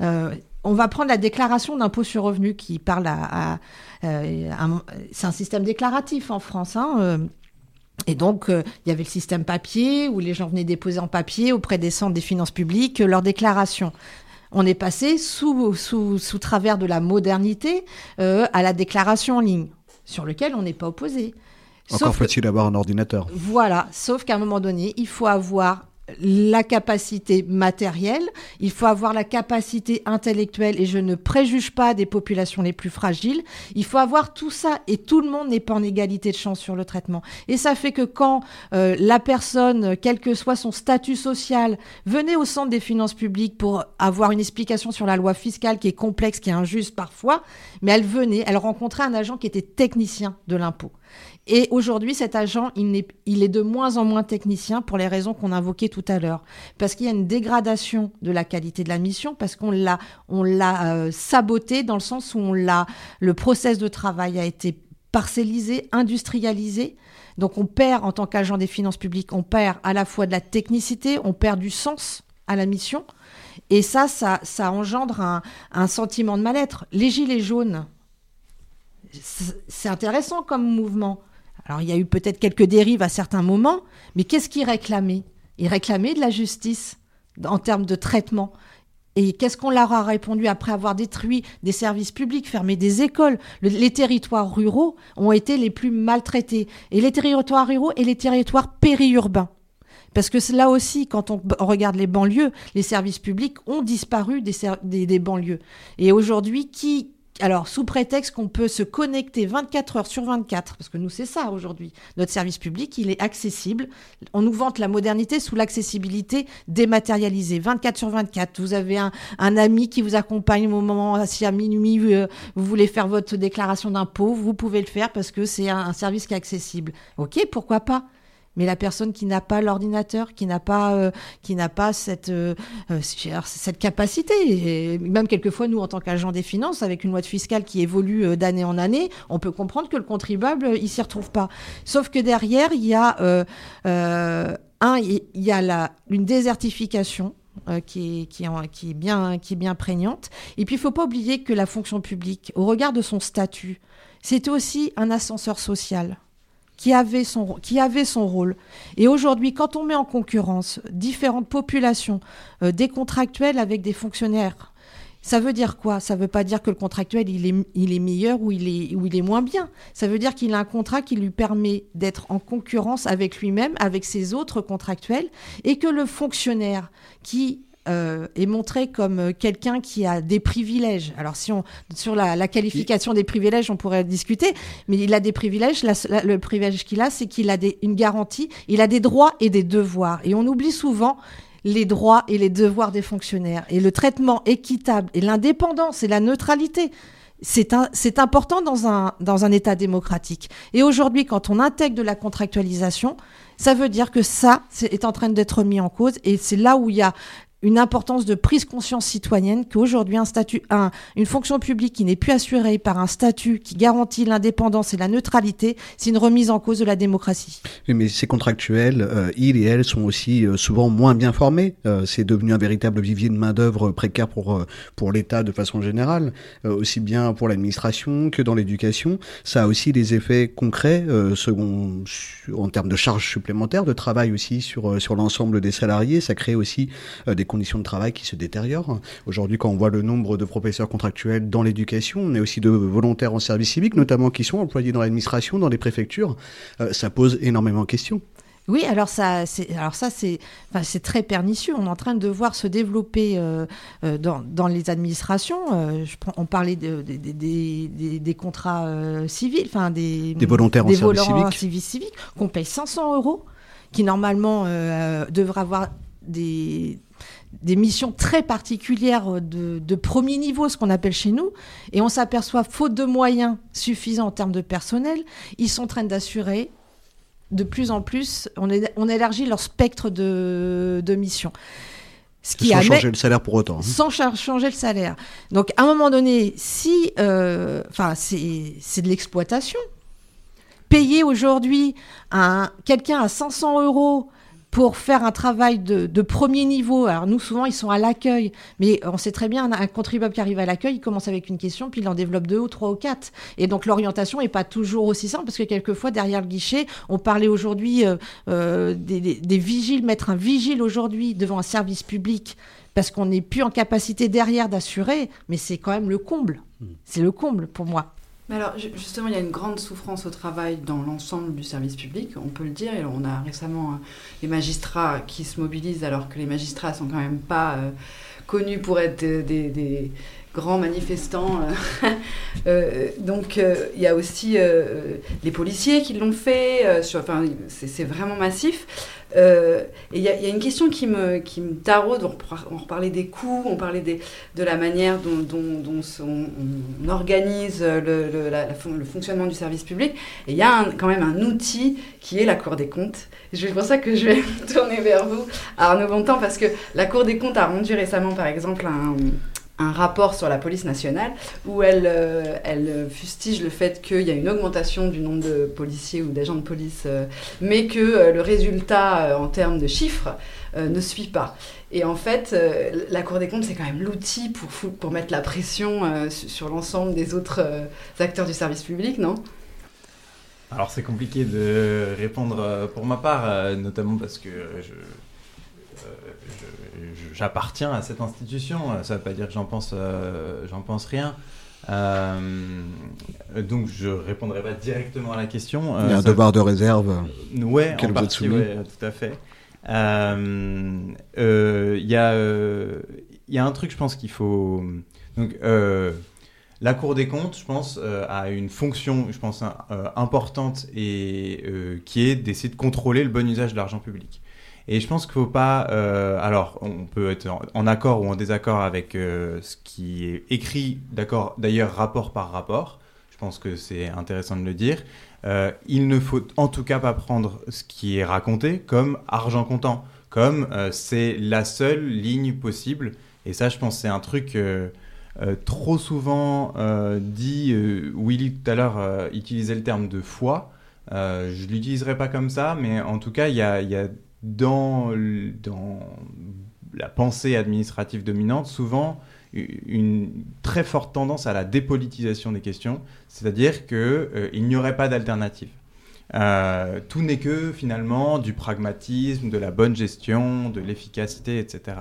Euh, on va prendre la déclaration d'impôt sur revenu qui parle à. Euh, c'est un système déclaratif en France. Hein, euh. et donc, euh, il y avait le système papier où les gens venaient déposer en papier auprès des centres des finances publiques leur déclaration. On est passé sous, sous, sous travers de la modernité à la déclaration en ligne, sur lequel on n'est pas opposé. Encore faut-il avoir un ordinateur. Voilà, sauf qu'à un moment donné, il faut avoir la capacité matérielle, il faut avoir la capacité intellectuelle, et je ne préjuge pas des populations les plus fragiles, il faut avoir tout ça, et tout le monde n'est pas en égalité de chance sur le traitement. Et ça fait que quand euh, la personne, quel que soit son statut social, venait au centre des finances publiques pour avoir une explication sur la loi fiscale qui est complexe, qui est injuste parfois, mais elle venait, elle rencontrait un agent qui était technicien de l'impôt. Et aujourd'hui, cet agent, il est, de moins en moins technicien pour les raisons qu'on invoquait tout à l'heure. Parce qu'il y a une dégradation de la qualité de la mission, parce qu'on l'a, on l'a euh, saboté dans le sens où on le process de travail a été parcellisé, industrialisé. Donc on perd, en tant qu'agent des finances publiques, on perd à la fois de la technicité, on perd du sens à la mission. Et ça, ça, engendre un sentiment de mal-être. Les gilets jaunes, c'est intéressant comme mouvement. Alors il y a eu peut-être quelques dérives à certains moments, mais qu'est-ce qu'ils réclamaient Ils réclamaient de la justice en termes de traitement. Et qu'est-ce qu'on leur a répondu après avoir détruit des services publics, fermé des écoles? Les territoires ruraux ont été les plus maltraités. Et les territoires ruraux et les territoires périurbains. Parce que là aussi, quand on regarde les banlieues, les services publics ont disparu des, des banlieues. Et aujourd'hui, qui, alors, sous prétexte qu'on peut se connecter 24 heures sur 24, parce que nous, c'est ça aujourd'hui. Notre service public, il est accessible. On nous vante la modernité sous l'accessibilité dématérialisée. 24 sur 24. Vous avez un, ami qui vous accompagne au moment, si à minuit, euh, vous voulez faire votre déclaration d'impôt, vous pouvez le faire parce que c'est un service qui est accessible. OK, pourquoi pas? Mais la personne qui n'a pas l'ordinateur, qui n'a pas, euh, euh, euh, cette capacité, et même quelquefois nous en tant qu'agents des finances, avec une loi de fiscale qui évolue d'année en année, on peut comprendre que le contribuable il s'y retrouve pas. Sauf que derrière il y a un, il y a une désertification bien, qui est bien prégnante. Et puis, il ne faut pas oublier que la fonction publique, au regard de son statut, c'est aussi un ascenseur social qui avait son, qui avait son rôle. Et aujourd'hui, quand on met en concurrence différentes populations, euh, des contractuels avec des fonctionnaires, ça veut dire quoi? Ça veut pas dire que le contractuel il est, il est meilleur ou il est, ou il est moins bien. Ça veut dire qu'il a un contrat qui lui permet d'être en concurrence avec lui-même, avec ses autres contractuels, et que le fonctionnaire qui euh, est montré comme euh, quelqu'un qui a des privilèges. Alors si on sur la, qualification des privilèges, on pourrait discuter, mais il a des privilèges. le privilège qu'il a, c'est qu'il a une garantie. Il a des droits et des devoirs. Et on oublie souvent les droits et les devoirs des fonctionnaires et le traitement équitable et l'indépendance et la neutralité. C'est important dans un, dans un État démocratique. Et aujourd'hui, quand on intègre de la contractualisation, ça veut dire que ça est en train d'être mis en cause. Et c'est là où il y a une importance de prise conscience citoyenne qu'aujourd'hui un statut, un, une fonction publique qui n'est plus assurée par un statut qui garantit l'indépendance et la neutralité, c'est une remise en cause de la démocratie. mais ces contractuels, euh, ils et elles sont aussi euh, souvent moins bien formés. Euh, c'est devenu un véritable vivier de main d'œuvre précaire pour pour l'État de façon générale, aussi bien pour l'administration que dans l'éducation. Ça a aussi des effets concrets, second, en termes de charges supplémentaires, de travail aussi sur sur l'ensemble des salariés. Ça crée aussi des conditions de travail qui se détériorent. Aujourd'hui, quand on voit le nombre de professeurs contractuels dans l'éducation, on est aussi de volontaires en service civique, notamment qui sont employés dans l'administration, dans les préfectures, euh, ça pose énormément de questions. Oui, alors ça, c'est, alors ça, c'est, enfin, c'est très pernicieux. On est en train de voir se développer euh, euh, dans, dans, les administrations. Euh, je on parlait de, de, de, des, contrats civils, enfin des, des volontaires des en service civique, civique, qu'on paye 500 euros, qui normalement devraient avoir des des missions très particulières de, de, premier niveau, ce qu'on appelle chez nous, et on s'aperçoit, faute de moyens suffisants en termes de personnel, ils sont en train d'assurer de plus en plus, on, est, on élargit leur spectre de, de missions. Ce qui sans changer le salaire pour autant. Hein. Sans changer le salaire. Donc, à un moment donné, si. Euh, enfin, c'est de l'exploitation. Payer aujourd'hui quelqu'un à 500 euros pour faire un travail de, premier niveau. Alors nous, souvent, ils sont à l'accueil, mais on sait très bien, un, contribuable qui arrive à l'accueil, il commence avec une question, puis il en développe deux ou trois ou quatre. Et donc l'orientation n'est pas toujours aussi simple, parce que quelquefois, derrière le guichet, on parlait aujourd'hui euh, euh, des, vigiles, mettre un vigile aujourd'hui devant un service public, parce qu'on n'est plus en capacité derrière d'assurer, mais c'est quand même le comble. Hmm. C'est le comble pour moi. Mais alors, justement, il y a une grande souffrance au travail dans l'ensemble du service public, on peut le dire. Et on a récemment euh, les magistrats qui se mobilisent, alors que les magistrats sont quand même pas euh, connus pour être des, grands manifestants. Euh, donc, il y a aussi les policiers qui l'ont fait. Enfin, c'est vraiment massif. Euh, et il y, a une question qui me, qui me taraude, on, reparlait des coûts, on parlait de la manière dont, dont, on, organise le, le, fonctionnement du service public. Et il y a quand même un outil qui est la Cour des comptes. C'est pour ça que je vais me tourner vers vous, Arnaud Bontemps, parce que la Cour des comptes a rendu récemment, par exemple, un, un rapport sur la police nationale où elle, euh, elle fustige le fait qu'il y a une augmentation du nombre de policiers ou d'agents de police, euh, mais que euh, le résultat en termes de chiffres ne suit pas. Et en fait, la Cour des comptes, c'est quand même l'outil pour, pour mettre la pression sur l'ensemble des autres acteurs du service public, non? Alors c'est compliqué de répondre pour ma part, notamment parce que je, j'appartiens à cette institution. Ça ne veut pas dire que j'en pense, euh, j'en pense rien. Euh, donc je répondrai pas directement à la question. Il y a un devoir de réserve. Ouais, en partie, ouais, tout à fait. Il y, a, y a un truc, je pense qu'il faut. Donc, la Cour des comptes, je pense, a une fonction, je pense, importante et qui est d'essayer de contrôler le bon usage de l'argent public. Et je pense qu'il ne faut pas. Euh, alors, on peut être en, accord ou en désaccord avec euh, ce qui est écrit, d'accord, d'ailleurs, rapport par rapport. Je pense que c'est intéressant de le dire. Euh, il ne faut en tout cas pas prendre ce qui est raconté comme argent comptant, comme c'est la seule ligne possible. Et ça, je pense, c'est un truc. trop souvent dit, Willy tout à l'heure utilisait le terme de foi. je ne l'utiliserai pas comme ça, mais en tout cas, il y a dans, la pensée administrative dominante, souvent une très forte tendance à la dépolitisation des questions, c'est-à-dire qu'il euh, n'y aurait pas d'alternative. Euh, tout n'est que finalement du pragmatisme, de la bonne gestion, de l'efficacité, etc.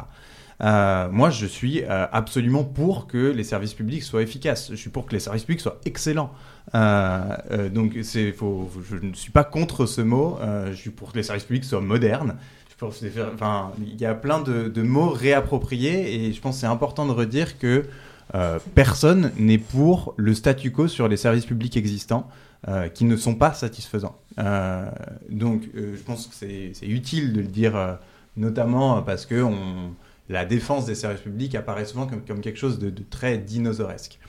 Euh, moi, je suis absolument pour que les services publics soient efficaces. Je suis pour que les services publics soient excellents. Euh, euh, donc c'est, faut, je ne suis pas contre ce mot. Euh, je suis pour que les services publics soient modernes. Il y a plein de, mots réappropriés et je pense que c'est important de redire que personne n'est pour le statu quo sur les services publics existants qui ne sont pas satisfaisants. donc je pense que c'est, utile de le dire, notamment parce que on, la défense des services publics apparaît souvent comme, quelque chose de, de très dinosauresque.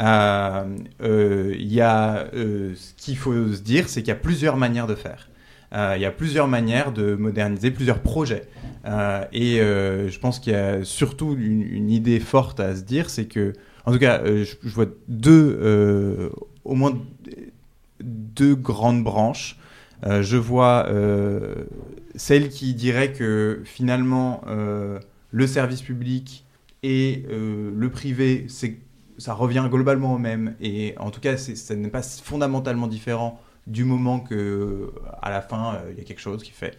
Euh, euh, il y a, euh, ce qu'il faut se dire, c'est qu'il y a plusieurs manières de faire. il y a plusieurs manières de moderniser, plusieurs projets. et je pense qu'il y a surtout une, idée forte à se dire, c'est que, en tout cas, je, vois deux, au moins deux grandes branches. je vois celle qui dirait que finalement le service public et le privé, ça revient globalement au même. Et en tout cas, ça n'est pas fondamentalement différent du moment que à la fin, euh, il y a quelque chose qui fait.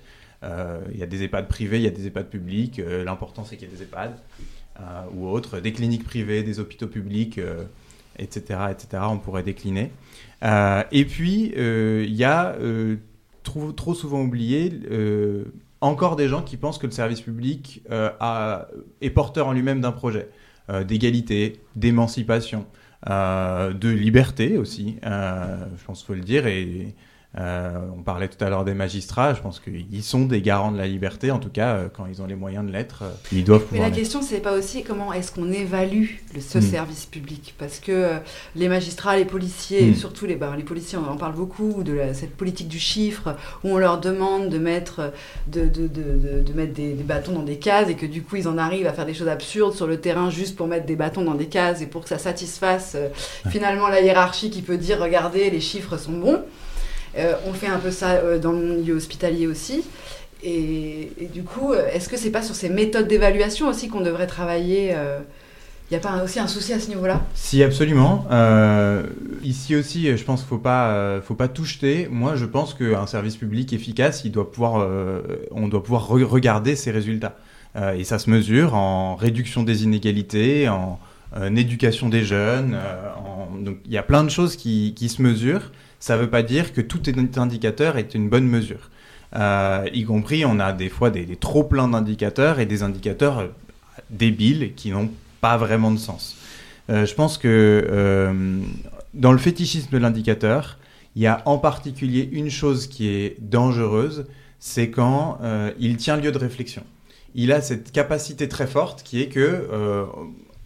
il y a des EHPAD privés, il y a des EHPAD publics. L'important, c'est qu'il y ait des EHPAD ou autres, des cliniques privées, des hôpitaux publics, etc., etc. On pourrait décliner. et puis, il y a trop, souvent oublié encore des gens qui pensent que le service public a, est porteur en lui-même d'un projet. Euh, d'égalité, d'émancipation, euh, de liberté aussi, euh, je pense qu'il faut le dire, et euh, on parlait tout à l'heure des magistrats, je pense qu'ils sont des garants de la liberté, en tout cas, euh, quand ils ont les moyens de l'être, euh, ils doivent pouvoir. Mais la question, c'est pas aussi comment est-ce qu'on évalue le, ce mm. service public? Parce que les magistrats, les policiers, mm. surtout les, bah, les policiers, on en parle beaucoup, de la, cette politique du chiffre, où on leur demande de mettre, de, de, de, de mettre des, des, bâtons dans des cases et que du coup, ils en arrivent à faire des choses absurdes sur le terrain juste pour mettre des bâtons dans des cases et pour que ça satisfasse finalement la hiérarchie qui peut dire regardez, les chiffres sont bons. Euh, on fait un peu ça euh, dans le milieu hospitalier aussi. Et, du coup, euh, est-ce que c'est pas sur ces méthodes d'évaluation aussi qu'on devrait travailler il n'y a pas aussi un souci à ce niveau-là? Si, absolument. ici aussi, je pense qu'il ne faut pas, tout jeter. Moi, je pense qu'un service public efficace, il doit pouvoir, on doit pouvoir regarder ses résultats. et ça se mesure en réduction des inégalités, en, éducation des jeunes. donc, il y a plein de choses qui se mesurent ça ne veut pas dire que tout indicateur est une bonne mesure. Euh, y compris, on a des fois des, trop pleins d'indicateurs et des indicateurs euh, débiles qui n'ont pas vraiment de sens. Euh, je pense que dans le fétichisme de l'indicateur, il y a en particulier une chose qui est dangereuse, c'est quand il tient lieu de réflexion. Il a cette capacité très forte qui est que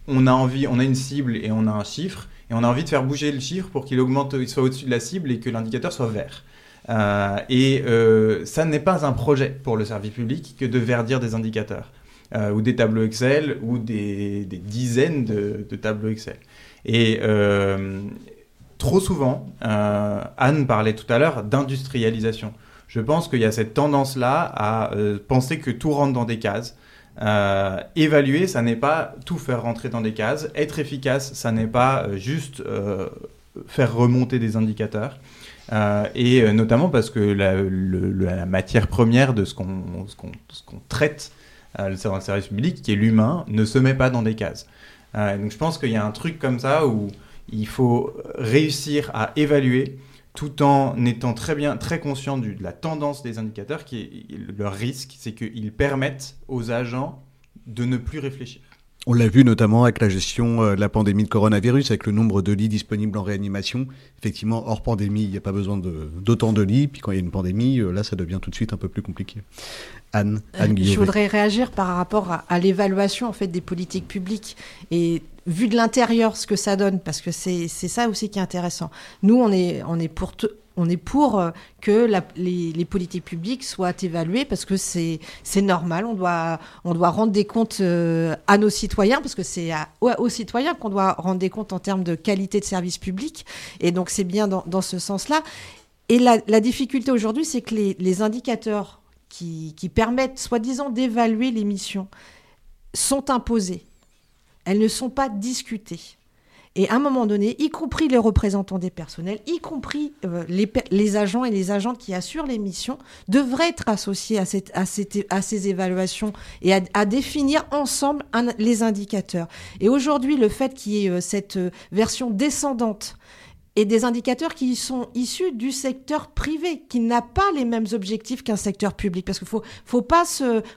on a envie, on a une cible et on a un chiffre, et on a envie de faire bouger le chiffre pour qu'il augmente, il soit au-dessus de la cible et que l'indicateur soit vert. Euh, et euh, ça n'est pas un projet pour le service public que de verdir des indicateurs euh, ou des tableaux Excel ou des, dizaines de, tableaux Excel. Et trop souvent, Anne parlait tout à l'heure d'industrialisation. Je pense qu'il y a cette tendance-là à penser que tout rentre dans des cases. Euh, évaluer, ça n'est pas tout faire rentrer dans des cases. Être efficace, ça n'est pas euh, juste euh, faire remonter des indicateurs. et notamment parce que la, matière première de ce qu'on traite dans le service public, qui est l'humain, ne se met pas dans des cases. donc je pense qu'il y a un truc comme ça où il faut réussir à évaluer tout en étant très bien, très conscient de la tendance des indicateurs, qui est leur risque, c'est qu'ils permettent aux agents de ne plus réfléchir. On l'a vu notamment avec la gestion euh, de la pandémie de coronavirus, avec le nombre de lits disponibles en réanimation. Effectivement, hors pandémie, il n'y a pas besoin d'autant de, lits. Puis quand il y a une pandémie, euh, là, ça devient tout de suite un peu plus compliqué. Anne, Anne Je voudrais réagir par rapport à, à l'évaluation en fait des politiques publiques et vu de l'intérieur ce que ça donne, parce que c'est ça aussi qui est intéressant. Nous, on est, on est pour on est pour euh, que les, politiques publiques soient évaluées parce que c'est normal. On doit, rendre des comptes euh, à nos citoyens parce que c'est aux citoyens qu'on doit rendre des comptes en termes de qualité de service public. Et donc c'est bien dans, ce sens-là. Et la, difficulté aujourd'hui, c'est que les, indicateurs qui, qui permettent soi-disant d'évaluer les missions sont imposés elles ne sont pas discutées. Et à un moment donné, y compris les représentants des personnels, y compris euh, les, agents et les agents qui assurent les missions, devraient être associés à, ces évaluations et à, définir ensemble les indicateurs. Et aujourd'hui, le fait qu'il y ait euh, cette euh, version descendante et des indicateurs qui sont issus du secteur privé, qui n'a pas les mêmes objectifs qu'un secteur public. Parce qu'il faut, faut pas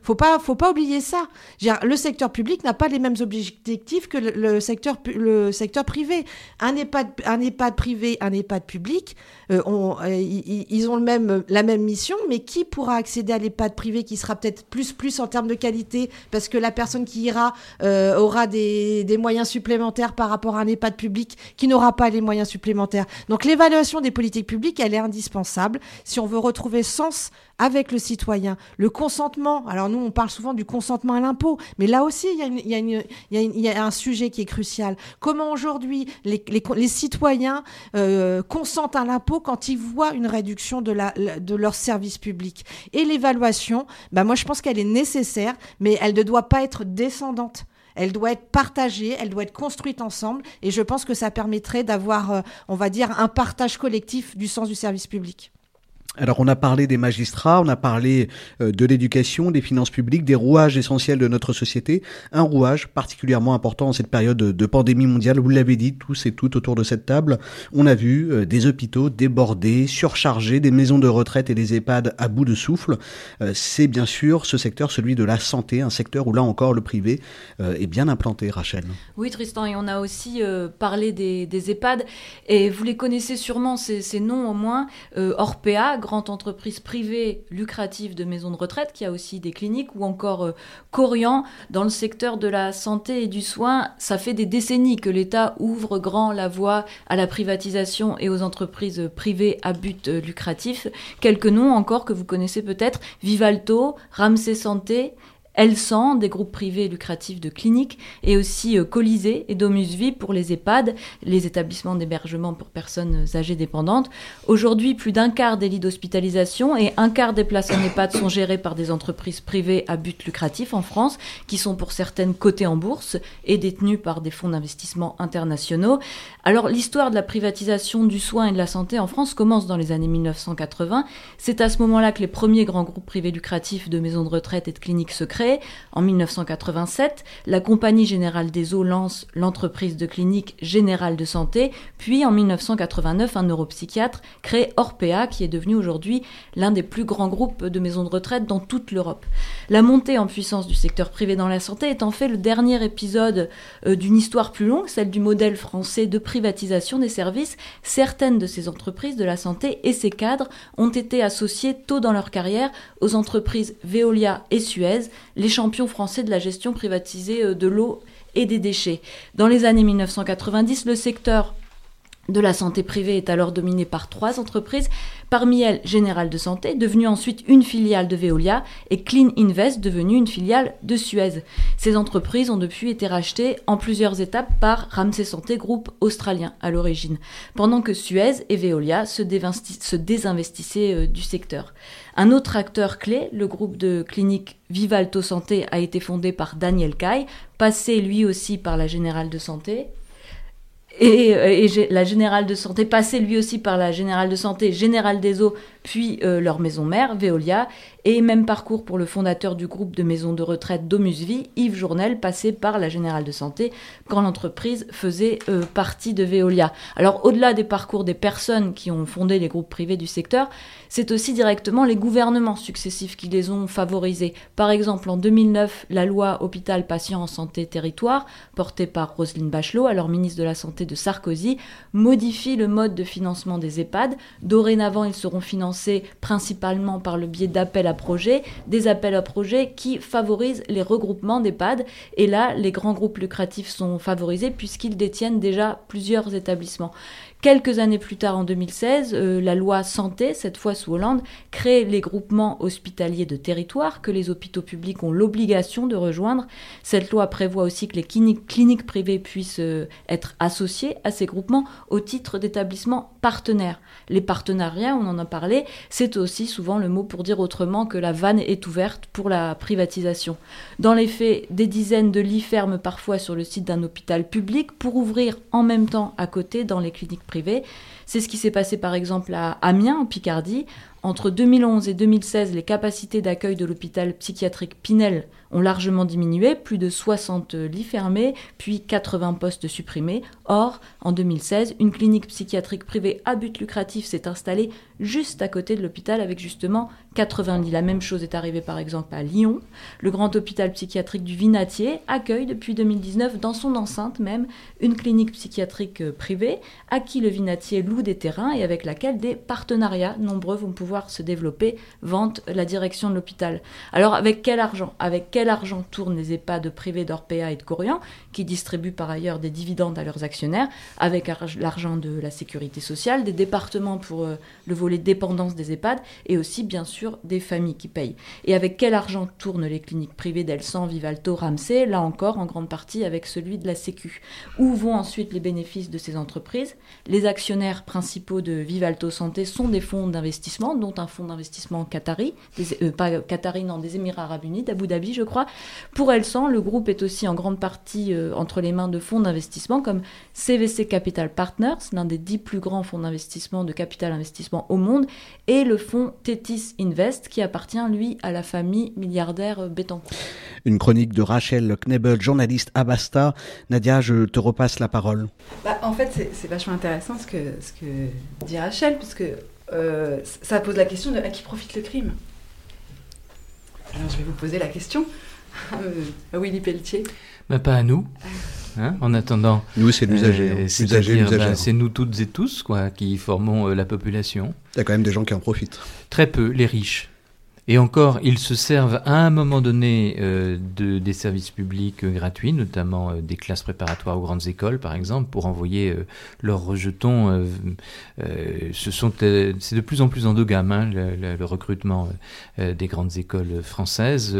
faut pas, faut pas oublier ça. le secteur public n'a pas les mêmes objectifs que le, secteur, le secteur privé. Un EHPAD, un EHPAD privé, un EHPAD public, euh, euh, ils, ont le même, la même mission, mais qui pourra accéder à l'EHPAD privé qui sera peut-être plus, plus en termes de qualité, parce que la personne qui ira euh, aura des moyens supplémentaires par rapport à un EHPAD public qui n'aura pas les moyens supplémentaires donc l'évaluation des politiques publiques, elle est indispensable si on veut retrouver sens avec le citoyen. Le consentement, alors nous on parle souvent du consentement à l'impôt, mais là aussi il y, a un sujet qui est crucial. Comment aujourd'hui les, citoyens euh, consentent à l'impôt quand ils voient une réduction de, la, de leur service public Et l'évaluation, bah moi je pense qu'elle est nécessaire, mais elle ne doit pas être descendante. Elle doit être partagée, elle doit être construite ensemble, et je pense que ça permettrait d'avoir, euh, on va dire, un partage collectif du sens du service public. Alors on a parlé des magistrats, on a parlé euh, de l'éducation, des finances publiques, des rouages essentiels de notre société. Un rouage particulièrement important en cette période de pandémie mondiale, vous l'avez dit tous et toutes autour de cette table, on a vu euh, des hôpitaux débordés, surchargés, des maisons de retraite et des EHPAD à bout de souffle. Euh, c'est bien sûr ce secteur, celui de la santé, un secteur où là encore le privé est bien implanté, Rachel. Oui Tristan, et on a aussi parlé des, EHPAD, et vous les connaissez sûrement, ces, ces noms au moins, Orpea, grande entreprise privée lucrative de maisons de retraite, qui a aussi des cliniques, ou encore euh, Corian, dans le secteur de la santé et du soin. Ça fait des décennies que l'État ouvre grand la voie à la privatisation et aux entreprises privées à but euh, lucratif. Quelques noms encore que vous connaissez peut-être, Vivalto, Ramsey Santé, Elsan, des groupes privés lucratifs de cliniques, et aussi euh, Colisée et Domus Vie pour les EHPAD, les établissements d'hébergement pour personnes âgées dépendantes. Aujourd'hui, plus d'un quart des lits d'hospitalisation et un quart des places en EHPAD sont gérés par des entreprises privées à but lucratif en France, qui sont pour certaines cotées en bourse et détenues par des fonds d'investissement internationaux. Alors, l'histoire de la privatisation du soin et de la santé en France commence dans les années 1980. C'est à ce moment-là que les premiers grands groupes privés lucratifs de maisons de retraite et de cliniques se en 1987, la Compagnie Générale des Eaux lance l'entreprise de clinique Générale de Santé, puis en 1989, un neuropsychiatre crée Orpea, qui est devenu aujourd'hui l'un des plus grands groupes de maisons de retraite dans toute l'Europe. La montée en puissance du secteur privé dans la santé est en fait le dernier épisode euh, d'une histoire plus longue, celle du modèle français de privatisation des services. Certaines de ces entreprises de la santé et ces cadres ont été associés tôt dans leur carrière aux entreprises Veolia et Suez, les champions français de la gestion privatisée euh, de l'eau et des déchets. Dans les années 1990, le secteur de la santé privée est alors dominé par trois entreprises, parmi elles Général de Santé, devenue ensuite une filiale de Veolia, et Clean Invest, devenue une filiale de Suez. Ces entreprises ont depuis été rachetées en plusieurs étapes par Ramsay Santé, groupe australien à l'origine, pendant que Suez et Veolia se, désinvestissaient euh, du secteur. Un autre acteur clé, le groupe de cliniques Vivalto Santé, a été fondé par Daniel Kai, passé lui aussi par la Générale de Santé, et, et, la générale de santé, passé lui aussi par la générale de santé, générale des eaux, puis euh, leur maison mère, Veolia, et même parcours pour le fondateur du groupe de maisons de retraite Domus Vie, Yves Journel, passé par la Générale de Santé quand l'entreprise faisait euh, partie de Veolia. Alors au-delà des parcours des personnes qui ont fondé les groupes privés du secteur, c'est aussi directement les gouvernements successifs qui les ont favorisés. Par exemple, en 2009, la loi Hôpital Patient en Santé Territoire, portée par Roselyne Bachelot, alors ministre de la Santé de Sarkozy, modifie le mode de financement des EHPAD. Dorénavant, ils seront financés principalement par le biais d'appels à projets, des appels à projets qui favorisent les regroupements d'EHPAD. Et là, les grands groupes lucratifs sont favorisés puisqu'ils détiennent déjà plusieurs établissements. Quelques années plus tard, en 2016, euh, la loi Santé, cette fois sous Hollande, crée les groupements hospitaliers de territoire que les hôpitaux publics ont l'obligation de rejoindre. Cette loi prévoit aussi que les cliniques, privées puissent euh, être associées à ces groupements au titre d'établissements partenaires. Les partenariats, on en a parlé, c'est aussi souvent le mot pour dire autrement que la vanne est ouverte pour la privatisation. Dans les faits, des dizaines de lits ferment parfois sur le site d'un hôpital public pour ouvrir en même temps à côté dans les cliniques privées. C'est ce qui s'est passé par exemple à Amiens, en Picardie. Entre 2011 et 2016, les capacités d'accueil de l'hôpital psychiatrique Pinel ont largement diminué, plus de 60 lits fermés, puis 80 postes supprimés. Or, en 2016, une clinique psychiatrique privée à but lucratif s'est installée juste à côté de l'hôpital avec justement 80 lits. La même chose est arrivée par exemple à Lyon. Le grand hôpital psychiatrique du Vinatier accueille depuis 2019 dans son enceinte même une clinique psychiatrique privée à qui le Vinatier loue des terrains et avec laquelle des partenariats nombreux vont pouvoir se développer, vente la direction de l'hôpital. Alors avec quel argent? Avec quel argent tournent les EHPAD privés d'Orpea et de Corian, qui distribuent par ailleurs des dividendes à leurs actionnaires, avec l'argent de la sécurité sociale, des départements pour euh, le volet dépendance des EHPAD, et aussi bien sûr des familles qui payent. Et avec quel argent tournent les cliniques privées d'Elsan, Vivalto, Ramsey Là encore, en grande partie avec celui de la Sécu. Où vont ensuite les bénéfices de ces entreprises? Les actionnaires principaux de Vivalto Santé sont des fonds d'investissement, dont un fonds d'investissement qatari, des, pas qatari, non, des Émirats Arabes Unis, d'Abu Dhabi, je crois. Pour Elsan, le groupe est aussi en grande partie entre les mains de fonds d'investissement comme CVC Capital Partners, l'un des dix plus grands fonds d'investissement de capital investissement au monde, et le fonds Tetis Invest, qui appartient, lui, à la famille milliardaire Bettencourt. Une chronique de Rachel Knebel, journaliste à Basta. Nadia, je te repasse la parole. Bah, en fait, c'est vachement intéressant ce que, ce que dit Rachel, puisque euh, ça pose la question de à qui profite le crime. Alors, je vais vous poser la question. Euh, Willy Pelletier. Bah, pas à nous. Hein, en attendant, nous c'est l'usager, hein. c'est-à-dire bah, c'est nous toutes et tous quoi qui formons euh, la population. Il y a quand même des gens qui en profitent. Très peu, les riches. Et encore, ils se servent à un moment donné euh, de, des services publics euh, gratuits, notamment euh, des classes préparatoires aux grandes écoles, par exemple, pour envoyer leurs rejetons. sont, c'est de plus en plus endogame hein, le, le, recrutement des grandes écoles françaises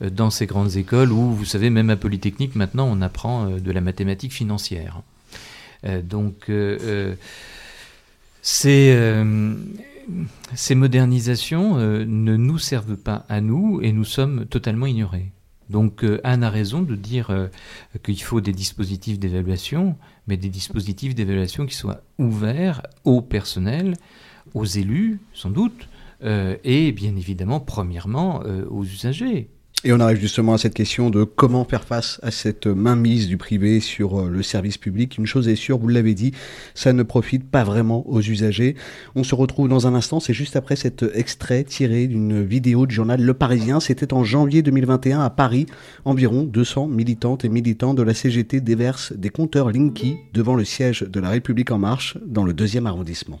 dans ces grandes écoles où, vous savez, même à Polytechnique maintenant, on apprend de la mathématique financière. donc, c'est ces modernisations euh, ne nous servent pas à nous et nous sommes totalement ignorés. Donc euh, Anne a raison de dire euh, qu'il faut des dispositifs d'évaluation, mais des dispositifs d'évaluation qui soient ouverts au personnel, aux élus, sans doute, et bien évidemment, premièrement, aux usagers. Et on arrive justement à cette question de comment faire face à cette mainmise du privé sur euh, le service public. Une chose est sûre, vous l'avez dit, ça ne profite pas vraiment aux usagers. On se retrouve dans un instant, c'est juste après cet extrait tiré d'une vidéo du journal Le Parisien. C'était en janvier 2021 à Paris. Environ 200 militantes et militants de la CGT déversent des compteurs Linky devant le siège de la République en marche dans le deuxième arrondissement.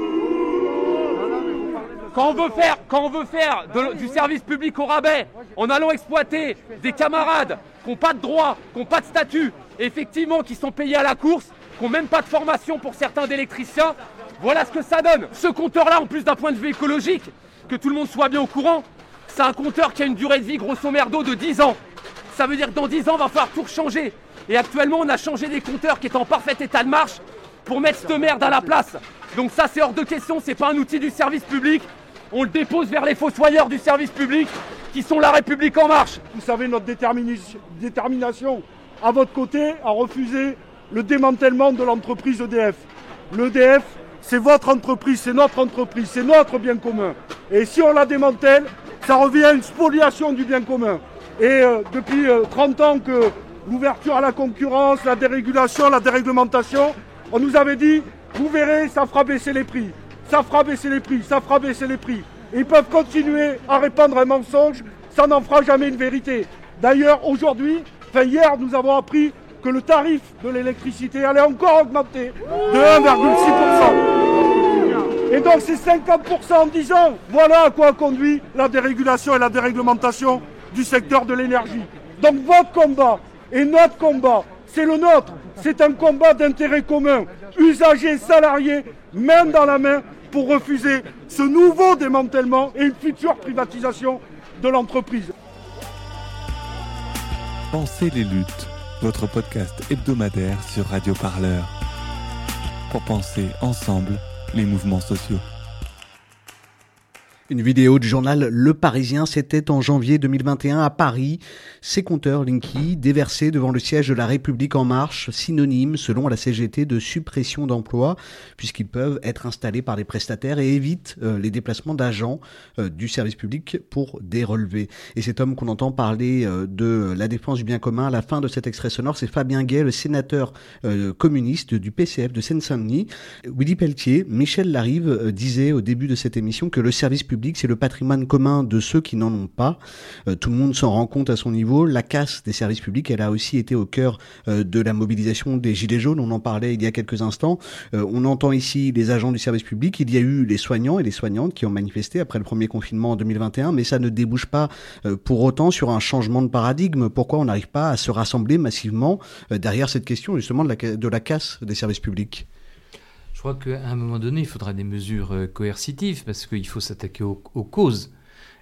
quand on veut faire, quand on veut faire du service public au rabais, en allant exploiter des camarades qui n'ont pas de droit, qui n'ont pas de statut, effectivement qui sont payés à la course, qui n'ont même pas de formation pour certains d'électriciens, voilà ce que ça donne. Ce compteur-là, en plus d'un point de vue écologique, que tout le monde soit bien au courant, c'est un compteur qui a une durée de vie grosso merdo de 10 ans. Ça veut dire que dans 10 ans, il va falloir tout changer. Et actuellement, on a changé des compteurs qui étaient en parfait état de marche pour mettre cette merde à la place. Donc ça, c'est hors de question, c'est pas un outil du service public. On le dépose vers les fossoyeurs du service public qui sont la République en marche. Vous savez notre détermination à votre côté à refuser le démantèlement de l'entreprise EDF. L'EDF, c'est votre entreprise, c'est notre entreprise, c'est notre bien commun. Et si on la démantèle, ça revient à une spoliation du bien commun. Et euh, depuis 30 euh, ans que l'ouverture à la concurrence, la dérégulation, la déréglementation, on nous avait dit, vous verrez, ça fera baisser les prix, ça fera baisser les prix, ça fera baisser les prix. ils peuvent continuer à répandre un mensonge, ça n'en fera jamais une vérité. D'ailleurs, aujourd'hui, enfin hier, nous avons appris que le tarif de l'électricité allait encore augmenter de 1,6%. Et donc c'est 50% en 10 ans. Voilà à quoi conduit la dérégulation et la déréglementation du secteur de l'énergie. Donc votre combat et notre combat, c'est le nôtre. C'est un combat d'intérêt commun. Usagers, salariés, main dans la main pour refuser ce nouveau démantèlement et une future privatisation de l'entreprise. Pensez les luttes, votre podcast hebdomadaire sur Radio Parleur. Pour penser ensemble les mouvements sociaux. Une vidéo du journal Le Parisien, c'était en janvier 2021 à Paris. Ces compteurs Linky déversés devant le siège de la République en marche, synonyme selon la CGT de suppression d'emplois, puisqu'ils peuvent être installés par des prestataires et évitent euh, les déplacements d'agents euh, du service public pour des relevés. Et cet homme qu'on entend parler euh, de la défense du bien commun à la fin de cet extrait sonore, c'est Fabien Gay, le sénateur communiste du PCF de Seine-Saint-Denis. Willy Pelletier, Michel Larive disait au début de cette émission que le service public c'est le patrimoine commun de ceux qui n'en ont pas. Euh, tout le monde s'en rend compte à son niveau. La casse des services publics, elle a aussi été au cœur euh, de la mobilisation des Gilets jaunes. On en parlait il y a quelques instants. Euh, on entend ici les agents du service public. Il y a eu les soignants et les soignantes qui ont manifesté après le premier confinement en 2021, mais ça ne débouche pas pour autant sur un changement de paradigme. Pourquoi on n'arrive pas à se rassembler massivement derrière cette question justement de la, casse des services publics? Crois qu'à un moment donné, il faudra des mesures coercitives parce qu'il faut s'attaquer aux, aux, causes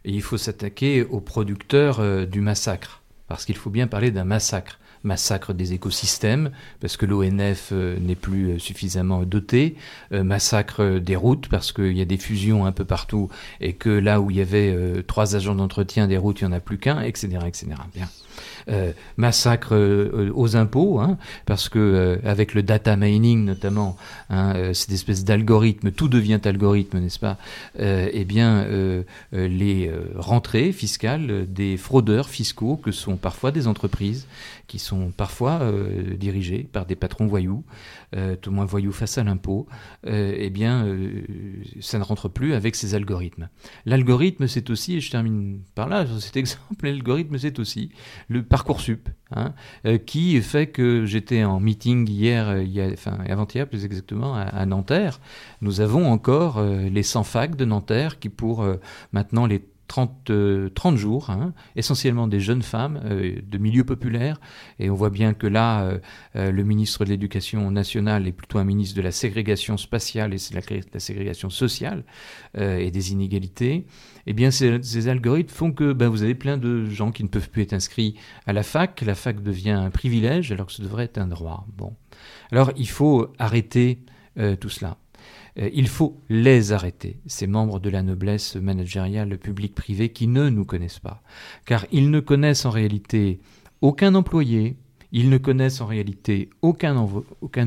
et il faut s'attaquer aux producteurs du massacre parce qu'il faut bien parler d'un massacre massacre des écosystèmes, parce que l'ONF euh, n'est plus euh, suffisamment doté, euh, massacre des routes, parce qu'il y a des fusions un peu partout, et que là où il y avait trois agents d'entretien des routes, il n'y en a plus qu'un, etc., etc. Bien. Euh, massacre euh, aux impôts, hein, parce que euh, avec le data mining notamment, hein, cette espèce d'algorithme, tout devient algorithme, n'est-ce pas Eh bien, les rentrées fiscales des fraudeurs fiscaux, que sont parfois des entreprises, qui sont parfois dirigées par des patrons voyous, tout moins voyous face à l'impôt, eh bien, ça ne rentre plus avec ces algorithmes. L'algorithme, c'est aussi, et je termine par là, sur cet exemple, l'algorithme, c'est aussi le Parcoursup, hein, euh, qui fait que j'étais en meeting hier, euh, enfin avant-hier plus exactement, à, Nanterre. Nous avons encore euh, les 100 facs de Nanterre qui pour maintenant les 30, 30 jours, hein, essentiellement des jeunes femmes de milieux populaires. Et on voit bien que là, le ministre de l'Éducation nationale est plutôt un ministre de la ségrégation spatiale et c'est la, ségrégation sociale et des inégalités eh bien ces, algorithmes font que ben, vous avez plein de gens qui ne peuvent plus être inscrits à la fac. La fac devient un privilège alors que ce devrait être un droit. Bon. Alors il faut arrêter euh, tout cela. Euh, il faut les arrêter, ces membres de la noblesse managériale public-privé qui ne nous connaissent pas. Car ils ne connaissent en réalité aucun employé, ils ne connaissent en réalité aucun,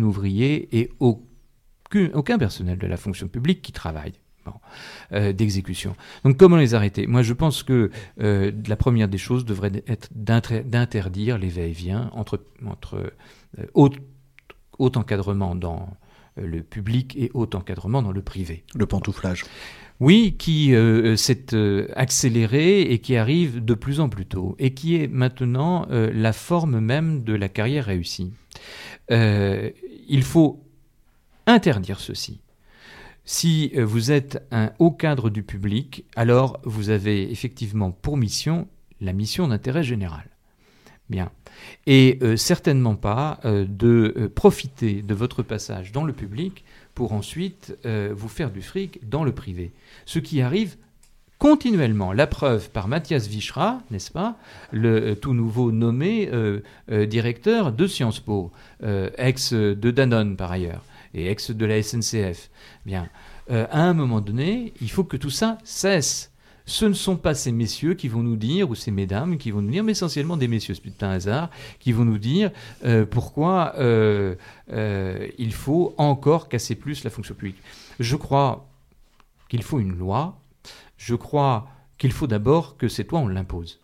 ouvrier et aucun, personnel de la fonction publique qui travaille. Euh, d'exécution. Donc comment les arrêter? Moi je pense que euh, la première des choses devrait être d'interdire les va-et-vient entre, entre haut, encadrement dans le public et haut encadrement dans le privé. Le pantouflage. Oui, qui s'est accéléré et qui arrive de plus en plus tôt et qui est maintenant la forme même de la carrière réussie. il faut interdire ceci. Si euh, vous êtes un haut cadre du public, alors vous avez effectivement pour mission la mission d'intérêt général. Bien. Et euh, certainement pas euh, de profiter de votre passage dans le public pour ensuite vous faire du fric dans le privé. Ce qui arrive continuellement. La preuve par Mathias Vichra, n'est-ce pas, le tout nouveau nommé directeur de Sciences Po, ex de Danone par ailleurs et ex de la SNCF. Bien, euh, à un moment donné, il faut que tout ça cesse. Ce ne sont pas ces messieurs qui vont nous dire, ou ces mesdames qui vont nous dire, mais essentiellement des messieurs, c'est un hasard, qui vont nous dire euh, pourquoi euh, il faut encore casser plus la fonction publique. Je crois qu'il faut une loi. Je crois qu'il faut d'abord que cette loi, on l'impose.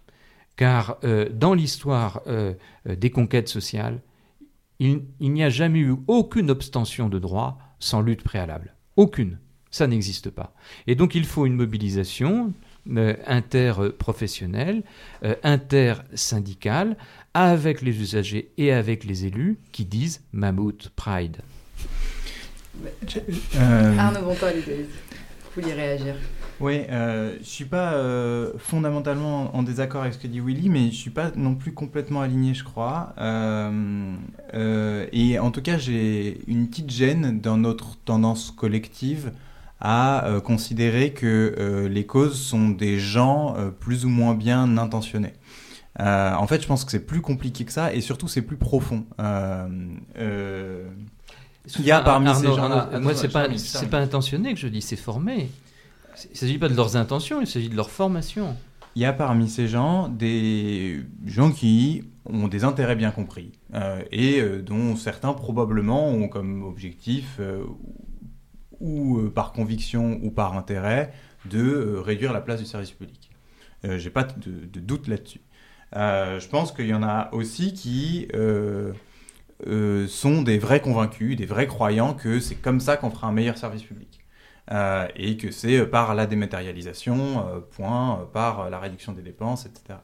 Car dans l'histoire des conquêtes sociales, il, n'y a jamais eu aucune obstention de droit sans lutte préalable. Aucune. Ça n'existe pas. Et donc il faut une mobilisation euh, interprofessionnelle, euh, intersyndicale, avec les usagers et avec les élus qui disent Mammouth Pride. Euh... Arnaud Bonton, vous vouliez réagir oui, euh, je suis pas euh, fondamentalement en désaccord avec ce que dit Willy, mais je suis pas non plus complètement aligné, je crois. Euh, euh, et en tout cas, j'ai une petite gêne dans notre tendance collective à considérer que les causes sont des gens plus ou moins bien intentionnés. en fait, je pense que c'est plus compliqué que ça, et surtout c'est plus profond. Il y a parmi ces gens. moi, c'est pas, c'est pas intentionné que je dis, c'est formé. Il ne s'agit pas de leurs intentions, il s'agit de leur formation. Il y a parmi ces gens des gens qui ont des intérêts bien compris euh, et euh, dont certains probablement ont comme objectif, euh, ou par conviction ou par intérêt, de réduire la place du service public. J'ai pas de, doute là-dessus. je pense qu'il y en a aussi qui sont des vrais convaincus, des vrais croyants que c'est comme ça qu'on fera un meilleur service public. Euh, et que c'est par la dématérialisation, point, par la réduction des dépenses, etc.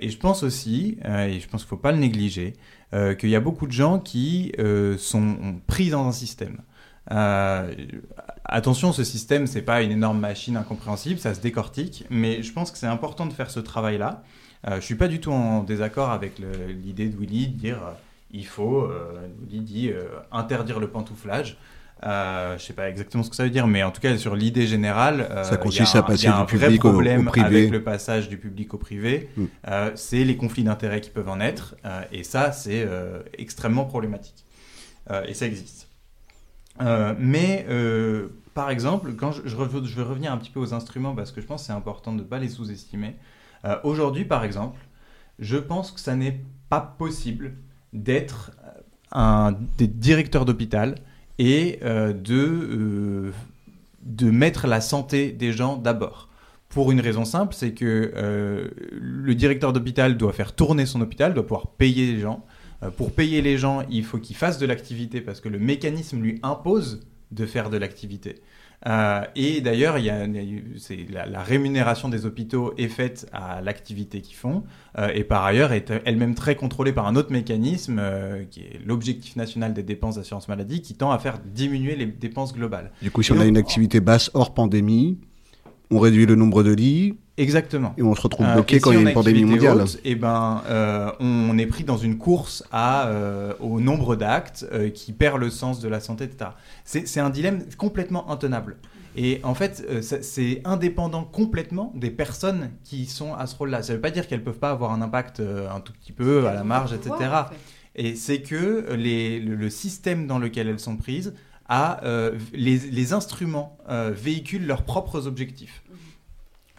et je pense aussi, et je pense qu'il ne faut pas le négliger, qu'il y a beaucoup de gens qui sont pris dans un système. Attention, ce système, c'est pas une énorme machine incompréhensible, ça se décortique, mais je pense que c'est important de faire ce travail-là. je suis pas du tout en désaccord avec l'idée de Willy de dire il faut, euh, dit, euh, interdire le pantouflage. Euh, je sais pas exactement ce que ça veut dire, mais en tout cas sur l'idée générale, euh, ça consiste à passer y a un du vrai public problème au, privé. avec le passage du public au privé. Mm. Euh, c'est les conflits d'intérêts qui peuvent en être, euh, et ça c'est euh, extrêmement problématique. Euh, et ça existe. Euh, mais euh, par exemple, quand je, je, vais revenir un petit peu aux instruments parce que je pense c'est important de ne pas les sous-estimer. Euh, Aujourd'hui, par exemple, je pense que ça n'est pas possible d'être un des directeurs d'hôpital et de, mettre la santé des gens d'abord. Pour une raison simple, c'est que le directeur d'hôpital doit faire tourner son hôpital, doit pouvoir payer les gens. Euh, pour payer les gens, il faut qu'il fasse de l'activité parce que le mécanisme lui impose de faire de l'activité. Euh, et d'ailleurs, il y a, la, la rémunération des hôpitaux est faite à l'activité qu'ils font, euh, et par ailleurs est elle-même très contrôlée par un autre mécanisme euh, qui est l'objectif national des dépenses d'assurance maladie, qui tend à faire diminuer les dépenses globales. Du coup, si Et on a une activité basse hors pandémie, on réduit le nombre de lits. Exactement. Et on se retrouve Euh, bloqué et quand si il y a une pandémie mondiale. haute, eh ben, euh, on est pris dans une course à, euh, au nombre d'actes euh, qui perd le sens de la santé, etc. C'est un dilemme complètement intenable. Et en fait, euh, c'est indépendant complètement des personnes qui sont à ce rôle-là. Ça ne veut pas dire qu'elles ne peuvent pas avoir un impact euh, un tout petit peu à la marge, etc. pouvoir, en fait. Et c'est que les, le, le système dans lequel elles sont prises a euh, les, les instruments euh, véhiculent leurs propres objectifs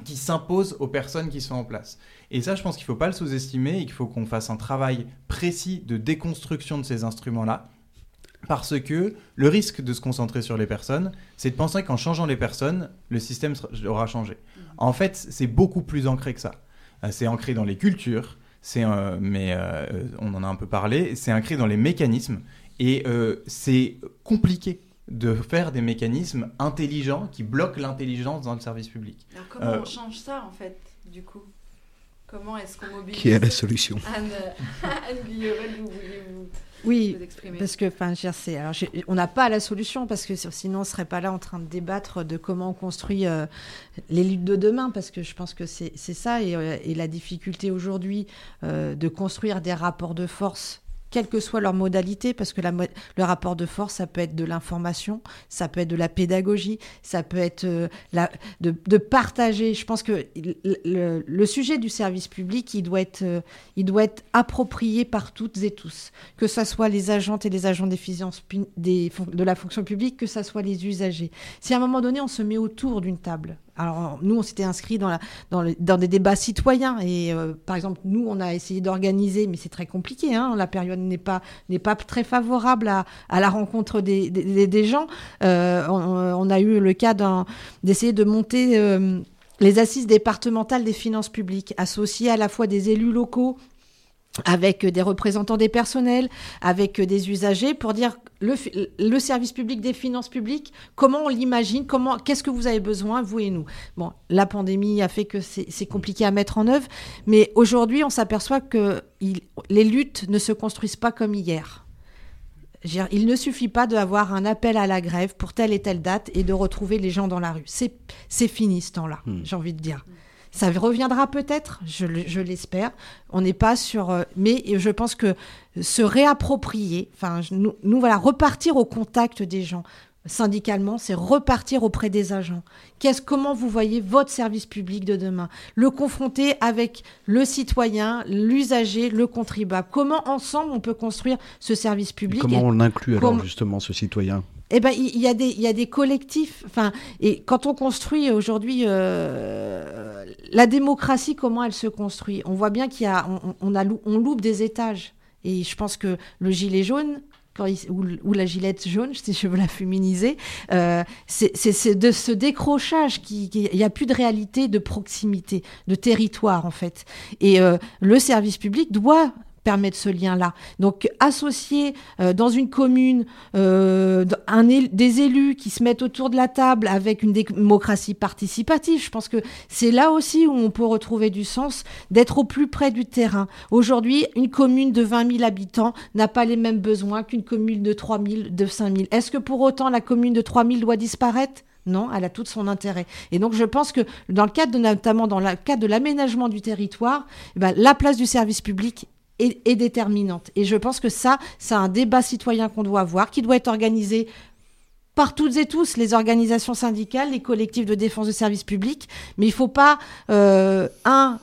qui s'imposent aux personnes qui sont en place. Et ça, je pense qu'il ne faut pas le sous-estimer et qu'il faut qu'on fasse un travail précis de déconstruction de ces instruments-là. Parce que le risque de se concentrer sur les personnes, c'est de penser qu'en changeant les personnes, le système aura changé. En fait, c'est beaucoup plus ancré que ça. Euh, C'est ancré dans les cultures, c'est euh, mais euh, on en a un peu parlé, c'est ancré dans les mécanismes et euh, c'est compliqué de faire des mécanismes intelligents qui bloquent l'intelligence dans le service public. Alors comment Euh, on change ça en fait, du coup? Comment est-ce qu'on mobilise Qui est la solution? Anne, Anne vous voulez vous, Oui, parce que, enfin, c'est- alors, on n'a pas la solution parce que sinon, on ne serait pas là en train de débattre de comment on construit euh, les luttes de demain, parce que je pense que c'est ça et, euh, et la difficulté aujourd'hui euh, de construire des rapports de force. Quelle que soit leur modalité, parce que le rapport de force, ça peut être de l'information, ça peut être de la pédagogie, ça peut être euh, de, partager. Je pense que le, sujet du service public, il doit être, euh, il doit être approprié par toutes et tous, que ce soit les agentes et les agents des de la fonction publique, que ce soit les usagers. Si à un moment donné, on se met autour d'une table, alors nous, on s'était inscrit dans, la, dans, le- dans des débats citoyens et euh, par exemple, nous, on a essayé d'organiser, mais c'est très compliqué, hein, la période n'est pas, n'est pas très favorable à, à la rencontre des, des- gens. Euh, on, a eu le cas d'essayer de monter... euh, les assises départementales des finances publiques, associées à la fois des élus locaux avec des représentants des personnels, avec des usagers, pour dire le, service public des finances publiques, comment on l'imagine, comment, qu'est-ce que vous avez besoin, vous et nous? Bon, la pandémie a fait que c'est compliqué à mettre en œuvre, mais aujourd'hui, on s'aperçoit que il- les luttes ne se construisent pas comme hier. Il ne suffit pas d'avoir un appel à la grève pour telle et telle date et de retrouver les gens dans la rue. C'est c'est fini ce temps-là, j'ai envie de dire. Ça reviendra peut-être, je, je l'espère. On n'est pas sur, euh, mais je pense que se réapproprier, enfin, nous, nous, voilà, repartir au contact des gens syndicalement, c'est repartir auprès des agents. Qu'est-ce, comment vous voyez votre service public de demain? Le confronter avec le citoyen, l'usager, le contribuable. Comment ensemble on peut construire ce service public Comment et on inclut alors justement ce citoyen? Eh ben, il y, a des, y a des collectifs. Enfin, et quand on construit aujourd'hui euh, la démocratie, comment elle se construit? On voit bien qu'il y a, on, on loupe des étages. Et je pense que le gilet jaune. Ou, la gilette jaune, si je veux la féminiser, euh, c'est de ce décrochage qui, qui- il n'y a plus de réalité de proximité, de territoire en fait. Et euh, le service public doit permettre ce lien-là. Donc associer euh, dans une commune euh, un des élus qui se mettent autour de la table avec une démocratie participative, je pense que c'est là aussi où on peut retrouver du sens d'être au plus près du terrain. Aujourd'hui, une commune de 20 000 habitants n'a pas les mêmes besoins qu'une commune de 3 000, de 5 000. Est-ce que pour autant la commune de 3 000 doit disparaître? Non, elle a tout son intérêt. Et donc je pense que dans le cadre de, notamment dans le cadre de l'aménagement du territoire, eh ben, la place du service public est, déterminante. Et je pense que ça, c'est un débat citoyen qu'on doit avoir, qui doit être organisé par toutes et tous, les organisations syndicales, les collectifs de défense de services publics. Mais il ne faut pas, euh, un,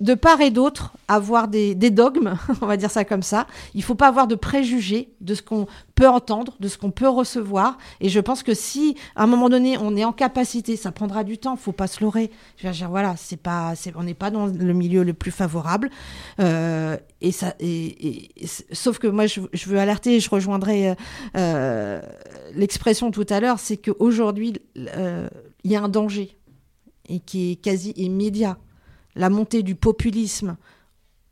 de part et d'autre, avoir des, dogmes, on va dire ça comme ça. Il faut pas avoir de préjugés de ce qu'on peut entendre, de ce qu'on peut recevoir. Et je pense que si, à un moment donné, on est en capacité, ça prendra du temps, faut pas se leurrer. Je veux dire, voilà, c'est pas, on n'est pas dans le milieu le plus favorable. Euh, et et, sauf que moi, je, veux alerter, je rejoindrai euh, l'expression tout à l'heure, c'est qu'aujourd'hui, euh, il y a un danger et qui est quasi immédiat la montée du populisme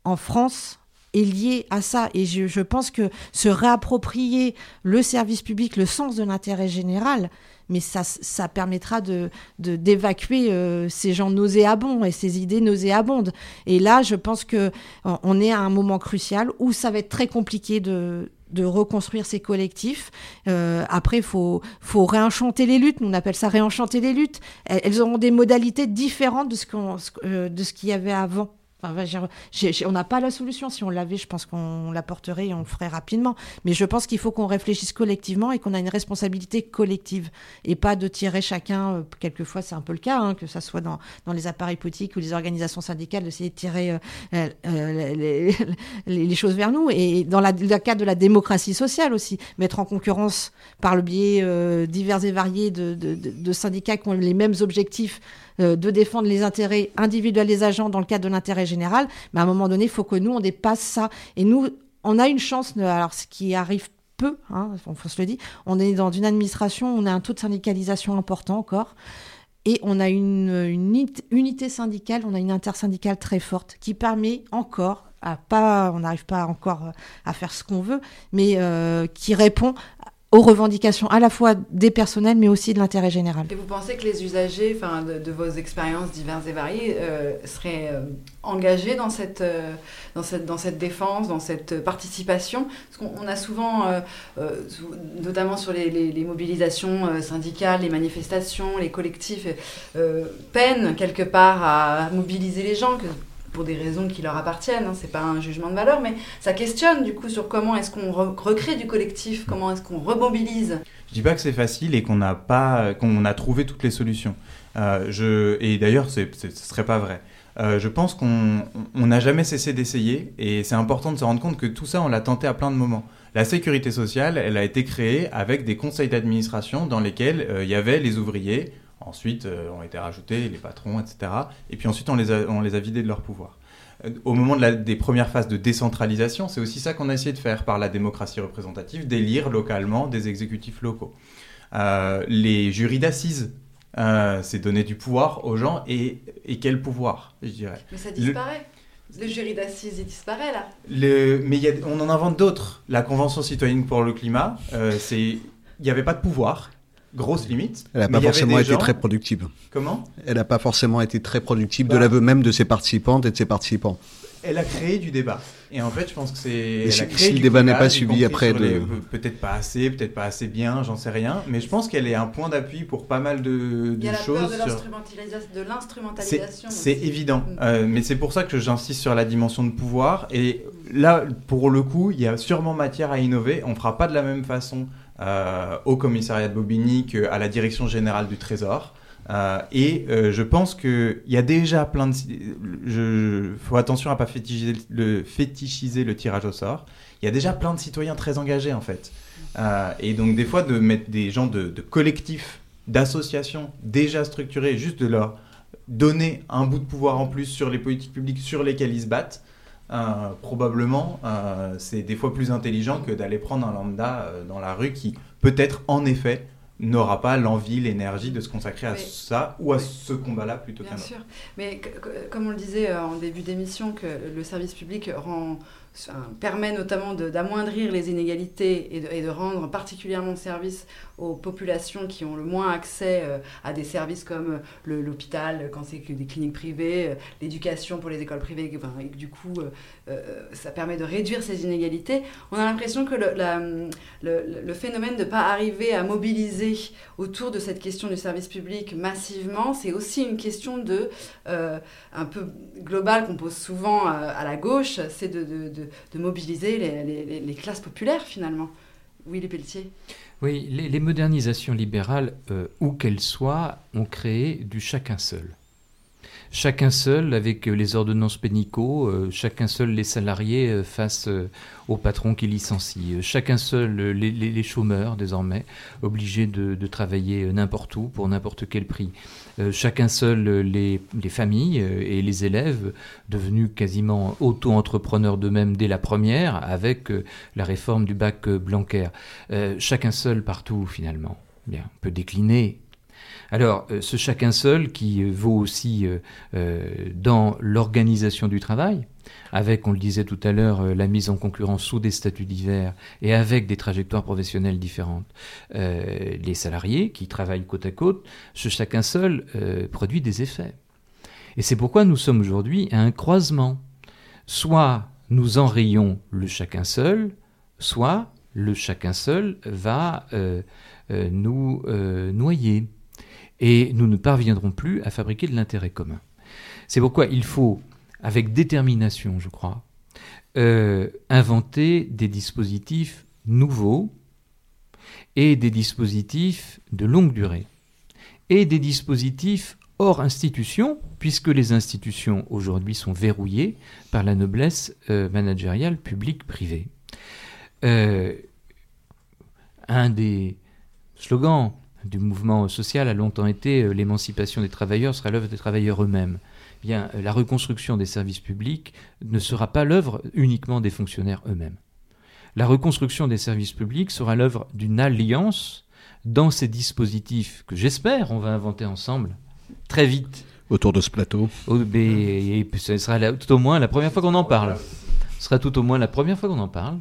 en France est liée à ça. Et je, pense que se réapproprier le service public, le sens de l'intérêt général, mais ça, ça permettra de, d'évacuer euh, ces gens nauséabonds et ces idées nauséabondes. Et là, je pense que on est à un moment crucial où ça va être très compliqué de, de reconstruire ces collectifs. Euh, après, il faut, faut réenchanter les luttes. Nous, on appelle ça réenchanter les luttes. Elles, auront des modalités différentes de ce euh, de ce qu'il y avait avant on n'a pas la solution. Si on l'avait, je pense qu'on l'apporterait et on le ferait rapidement. Mais je pense qu'il faut qu'on réfléchisse collectivement et qu'on a une responsabilité collective et pas de tirer chacun. Euh, quelquefois, c'est un peu le cas, hein, que ça soit dans, dans, les appareils politiques ou les organisations syndicales, d'essayer de tirer euh, euh, les, choses vers nous. Et dans le cadre de la démocratie sociale aussi, mettre en concurrence par le biais divers et variés de syndicats qui ont les mêmes objectifs euh, de défendre les intérêts individuels des agents dans le cadre de l'intérêt général. Mais à un moment donné, il faut que nous, on dépasse ça. Et nous, on a une chance, alors ce qui arrive peu, hein, on se le dit, on est dans une administration, on a un taux de syndicalisation important encore. Et on a une, unité syndicale, on a une intersyndicale très forte qui permet encore, à pas, on n'arrive pas encore à faire ce qu'on veut, mais euh, qui répond aux revendications à la fois des personnels mais aussi de l'intérêt général. Et vous pensez que les usagers enfin, de, vos expériences diverses et variées euh, seraient euh, engagés dans cette, euh, dans, cette, dans cette défense, dans cette participation? Parce qu'on a souvent, notamment sur les, mobilisations syndicales, les manifestations, les collectifs, peinent quelque part à mobiliser les gens, pour des raisons qui leur appartiennent, hein, c'est pas un jugement de valeur, mais ça questionne du coup sur comment est-ce qu'on recrée du collectif, comment est-ce qu'on remobilise. Je dis pas que c'est facile et qu'on n'a pas, qu'on a trouvé toutes les solutions. Euh, et d'ailleurs, ce serait pas vrai. Euh, je pense qu'on n'a jamais cessé d'essayer et c'est important de se rendre compte que tout ça, on l'a tenté à plein de moments. La sécurité sociale, elle a été créée avec des conseils d'administration dans lesquels euh, il y avait les ouvriers, Ensuite euh, ont été rajoutés les patrons, etc. Et puis ensuite, on les a, on les a vidés de leur pouvoir. Euh, au moment de la, des premières phases de décentralisation, c'est aussi ça qu'on a essayé de faire par la démocratie représentative, d'élire localement des exécutifs locaux. Euh, les jurys d'assises, c'est donner du pouvoir aux gens et, et, quel pouvoir, je dirais. Mais ça disparaît. Le, jury d'assises, il disparaît là. Le, mais y a, on en invente d'autres. La Convention citoyenne pour le climat, c'est il n'y avait pas de pouvoir grosse limite. Elle n'a pas forcément été très productive. Comment Elle n'a pas forcément été très productive de bah. l'aveu même de ses participantes et de ses participants. Elle a créé du débat. Et en fait, je pense que c'est. Si, le débat n'est pas suivi après de. Peut-être pas assez, peut-être pas assez bien, j'en sais rien. Mais je pense qu'elle est un point d'appui pour pas mal de, Il y a choses. La peur de l'instrumentalisation. C'est évident. Mm. Euh, mais c'est pour ça que j'insiste sur la dimension de pouvoir. Et là, pour le coup, il y a sûrement matière à innover. On fera pas de la même façon euh, au commissariat de Bobigny à la direction générale du Trésor. Euh, et euh, je pense qu'il y a déjà plein de... Il faut attention à pas fétichiser le, tirage au sort. Il y a déjà plein de citoyens très engagés en fait. et donc des fois de mettre des gens de, de collectifs, d'associations déjà structurés, juste de leur donner un bout de pouvoir en plus sur les politiques publiques sur lesquelles ils se battent, euh, probablement, euh, c'est des fois plus intelligent que d'aller prendre un lambda euh, dans la rue qui, peut-être, en effet, n'aura pas l'envie, l'énergie de se consacrer à ça ou à ce combat-là plutôt qu'un autre. Bien sûr. Mais comme on le disait en début d'émission, que le service public rend permet notamment d'amoindrir les inégalités et de, rendre particulièrement service aux populations qui ont le moins accès euh, à des services comme euh, l'hôpital quand c'est des cliniques privées, euh, l'éducation pour les écoles privées, et du coup ça permet de réduire ces inégalités. On a l'impression que le, phénomène de ne pas arriver à mobiliser autour de cette question du service public massivement, c'est aussi une question de, un peu globale qu'on pose souvent à, la gauche, c'est de, mobiliser les, les, les, classes populaires finalement. Oui, les Pelletier. Oui, les, modernisations libérales, euh, où qu'elles soient, ont créé du chacun seul. Chacun seul avec euh, les ordonnances pénicaux, euh, chacun seul les salariés face aux patrons qui licencient, chacun seul les, chômeurs désormais, obligés de travailler n'importe où pour n'importe quel prix. Euh, chacun seul les, familles euh, et les élèves, devenus quasiment auto-entrepreneurs d'eux-mêmes dès la première, avec euh, la réforme du bac Blanquer. chacun seul partout, finalement. Bien, on peut décliner alors, ce chacun seul qui vaut aussi dans l'organisation du travail, avec, on le disait tout à l'heure, euh, la mise en concurrence sous des statuts divers et avec des trajectoires professionnelles différentes. Euh, les salariés qui travaillent côte à côte, ce chacun seul euh, produit des effets. Et c'est pourquoi nous sommes aujourd'hui à un croisement. Soit nous enrayons le chacun seul, soit le chacun seul va nous noyer. Et nous ne parviendrons plus à fabriquer de l'intérêt commun. C'est pourquoi il faut avec détermination, je crois, euh, inventer des dispositifs nouveaux et des dispositifs de longue durée et des dispositifs hors institution, puisque les institutions aujourd'hui sont verrouillées par la noblesse euh, managériale publique-privée. Euh, un des slogans du mouvement social a longtemps été l'émancipation des travailleurs sera l'œuvre des travailleurs eux-mêmes. Euh, la reconstruction des services publics ne sera pas l'œuvre uniquement des fonctionnaires eux-mêmes. La reconstruction des services publics sera l'œuvre d'une alliance dans ces dispositifs que j'espère on va inventer ensemble très vite. Autour de ce plateau. et, ce sera tout au moins la première fois qu'on en parle. Ce sera tout au moins la première fois qu'on en parle.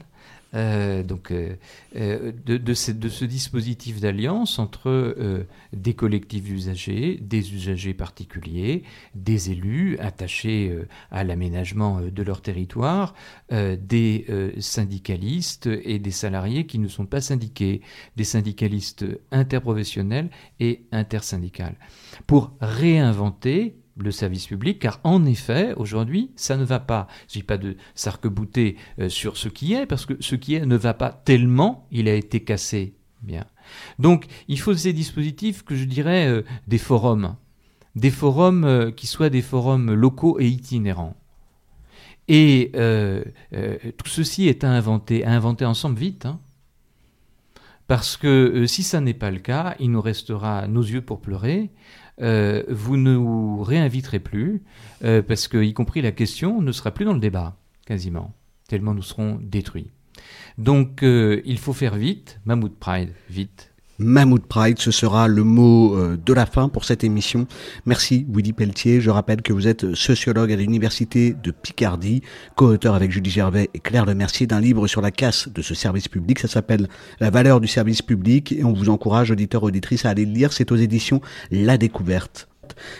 Euh, donc, euh, euh, de, ce, dispositif d'alliance entre des collectifs d'usagers, des usagers particuliers, des élus attachés à l'aménagement de leur territoire, des syndicalistes et des salariés qui ne sont pas syndiqués, des syndicalistes interprofessionnels et intersyndicales, pour réinventer le service public, car en effet, aujourd'hui, ça ne va pas. Je ne dis pas de s'arc-bouter euh, sur ce qui est, parce que ce qui est ne va pas tellement, il a été cassé. Bien. Donc, il faut ces dispositifs que je dirais euh, des forums, des forums euh, qui soient des forums locaux et itinérants. Et tout ceci est à inventer, à inventer ensemble vite. Hein. Parce que si ça n'est pas le cas, il nous restera nos yeux pour pleurer, euh, vous ne nous réinviterez plus, euh, parce que, y compris la question, ne sera plus dans le débat, quasiment, tellement nous serons détruits. Donc, euh, il faut faire vite, Mahmoud Pride, vite. Mahmoud Pride, ce sera le mot euh, de la fin pour cette émission. Merci Willy Pelletier. Je rappelle que vous êtes sociologue à l'Université de Picardie, co-auteur avec Julie Gervais et Claire Lemercier d'un livre sur la casse de ce service public. Ça s'appelle La valeur du service public et on vous encourage, auditeurs, auditrices, à aller le lire. C'est aux éditions La Découverte.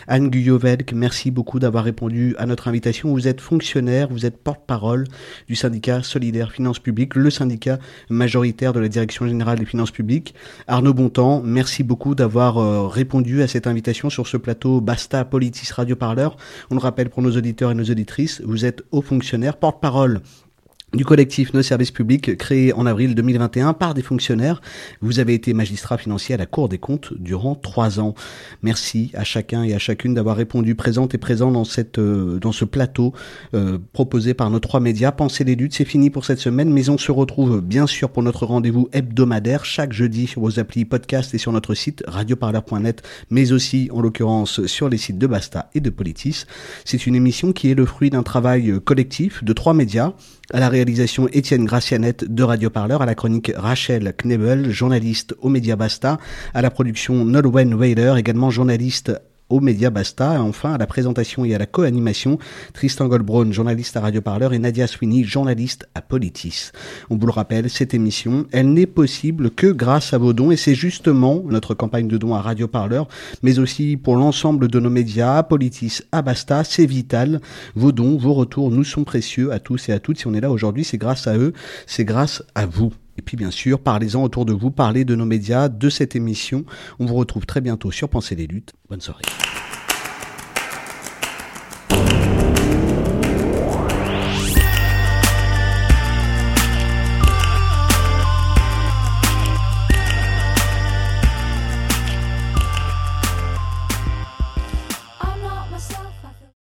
Anne Guyovelk, merci beaucoup d'avoir répondu à notre invitation. Vous êtes fonctionnaire, vous êtes porte-parole du syndicat Solidaire Finances Publiques, le syndicat majoritaire de la Direction Générale des Finances Publiques. Arnaud Bontemps, merci beaucoup d'avoir euh, répondu à cette invitation sur ce plateau Basta Politis Radio Parleur. On le rappelle pour nos auditeurs et nos auditrices, vous êtes haut fonctionnaire, porte-parole du collectif Nos Services Publics créé en avril 2021 par des fonctionnaires. Vous avez été magistrat financier à la Cour des comptes durant trois ans. Merci à chacun et à chacune d'avoir répondu présente et présent dans cette euh, dans ce plateau euh, proposé par nos trois médias. Pensez les luttes, c'est fini pour cette semaine, mais on se retrouve bien sûr pour notre rendez-vous hebdomadaire chaque jeudi sur vos applis podcast et sur notre site radioparleur.net, mais aussi en l'occurrence sur les sites de Basta et de Politis. C'est une émission qui est le fruit d'un travail collectif de trois médias à la réalisation Étienne Gracianette de Radio Parleur, à la chronique Rachel Knebel, journaliste aux médias Basta, à la production Nolwenn Weiler, également journaliste aux médias Basta. Et enfin, à la présentation et à la co-animation, Tristan Goldbraun, journaliste à Radio Parleur, et Nadia Sweeney, journaliste à Politis. On vous le rappelle, cette émission, elle n'est possible que grâce à vos dons, et c'est justement notre campagne de dons à Radio Parleur, mais aussi pour l'ensemble de nos médias, à Politis, à Basta, c'est vital. Vos dons, vos retours nous sont précieux à tous et à toutes. Si on est là aujourd'hui, c'est grâce à eux, c'est grâce à vous. Et puis bien sûr, parlez-en autour de vous, parlez de nos médias, de cette émission. On vous retrouve très bientôt sur Pensez les luttes. Bonne soirée.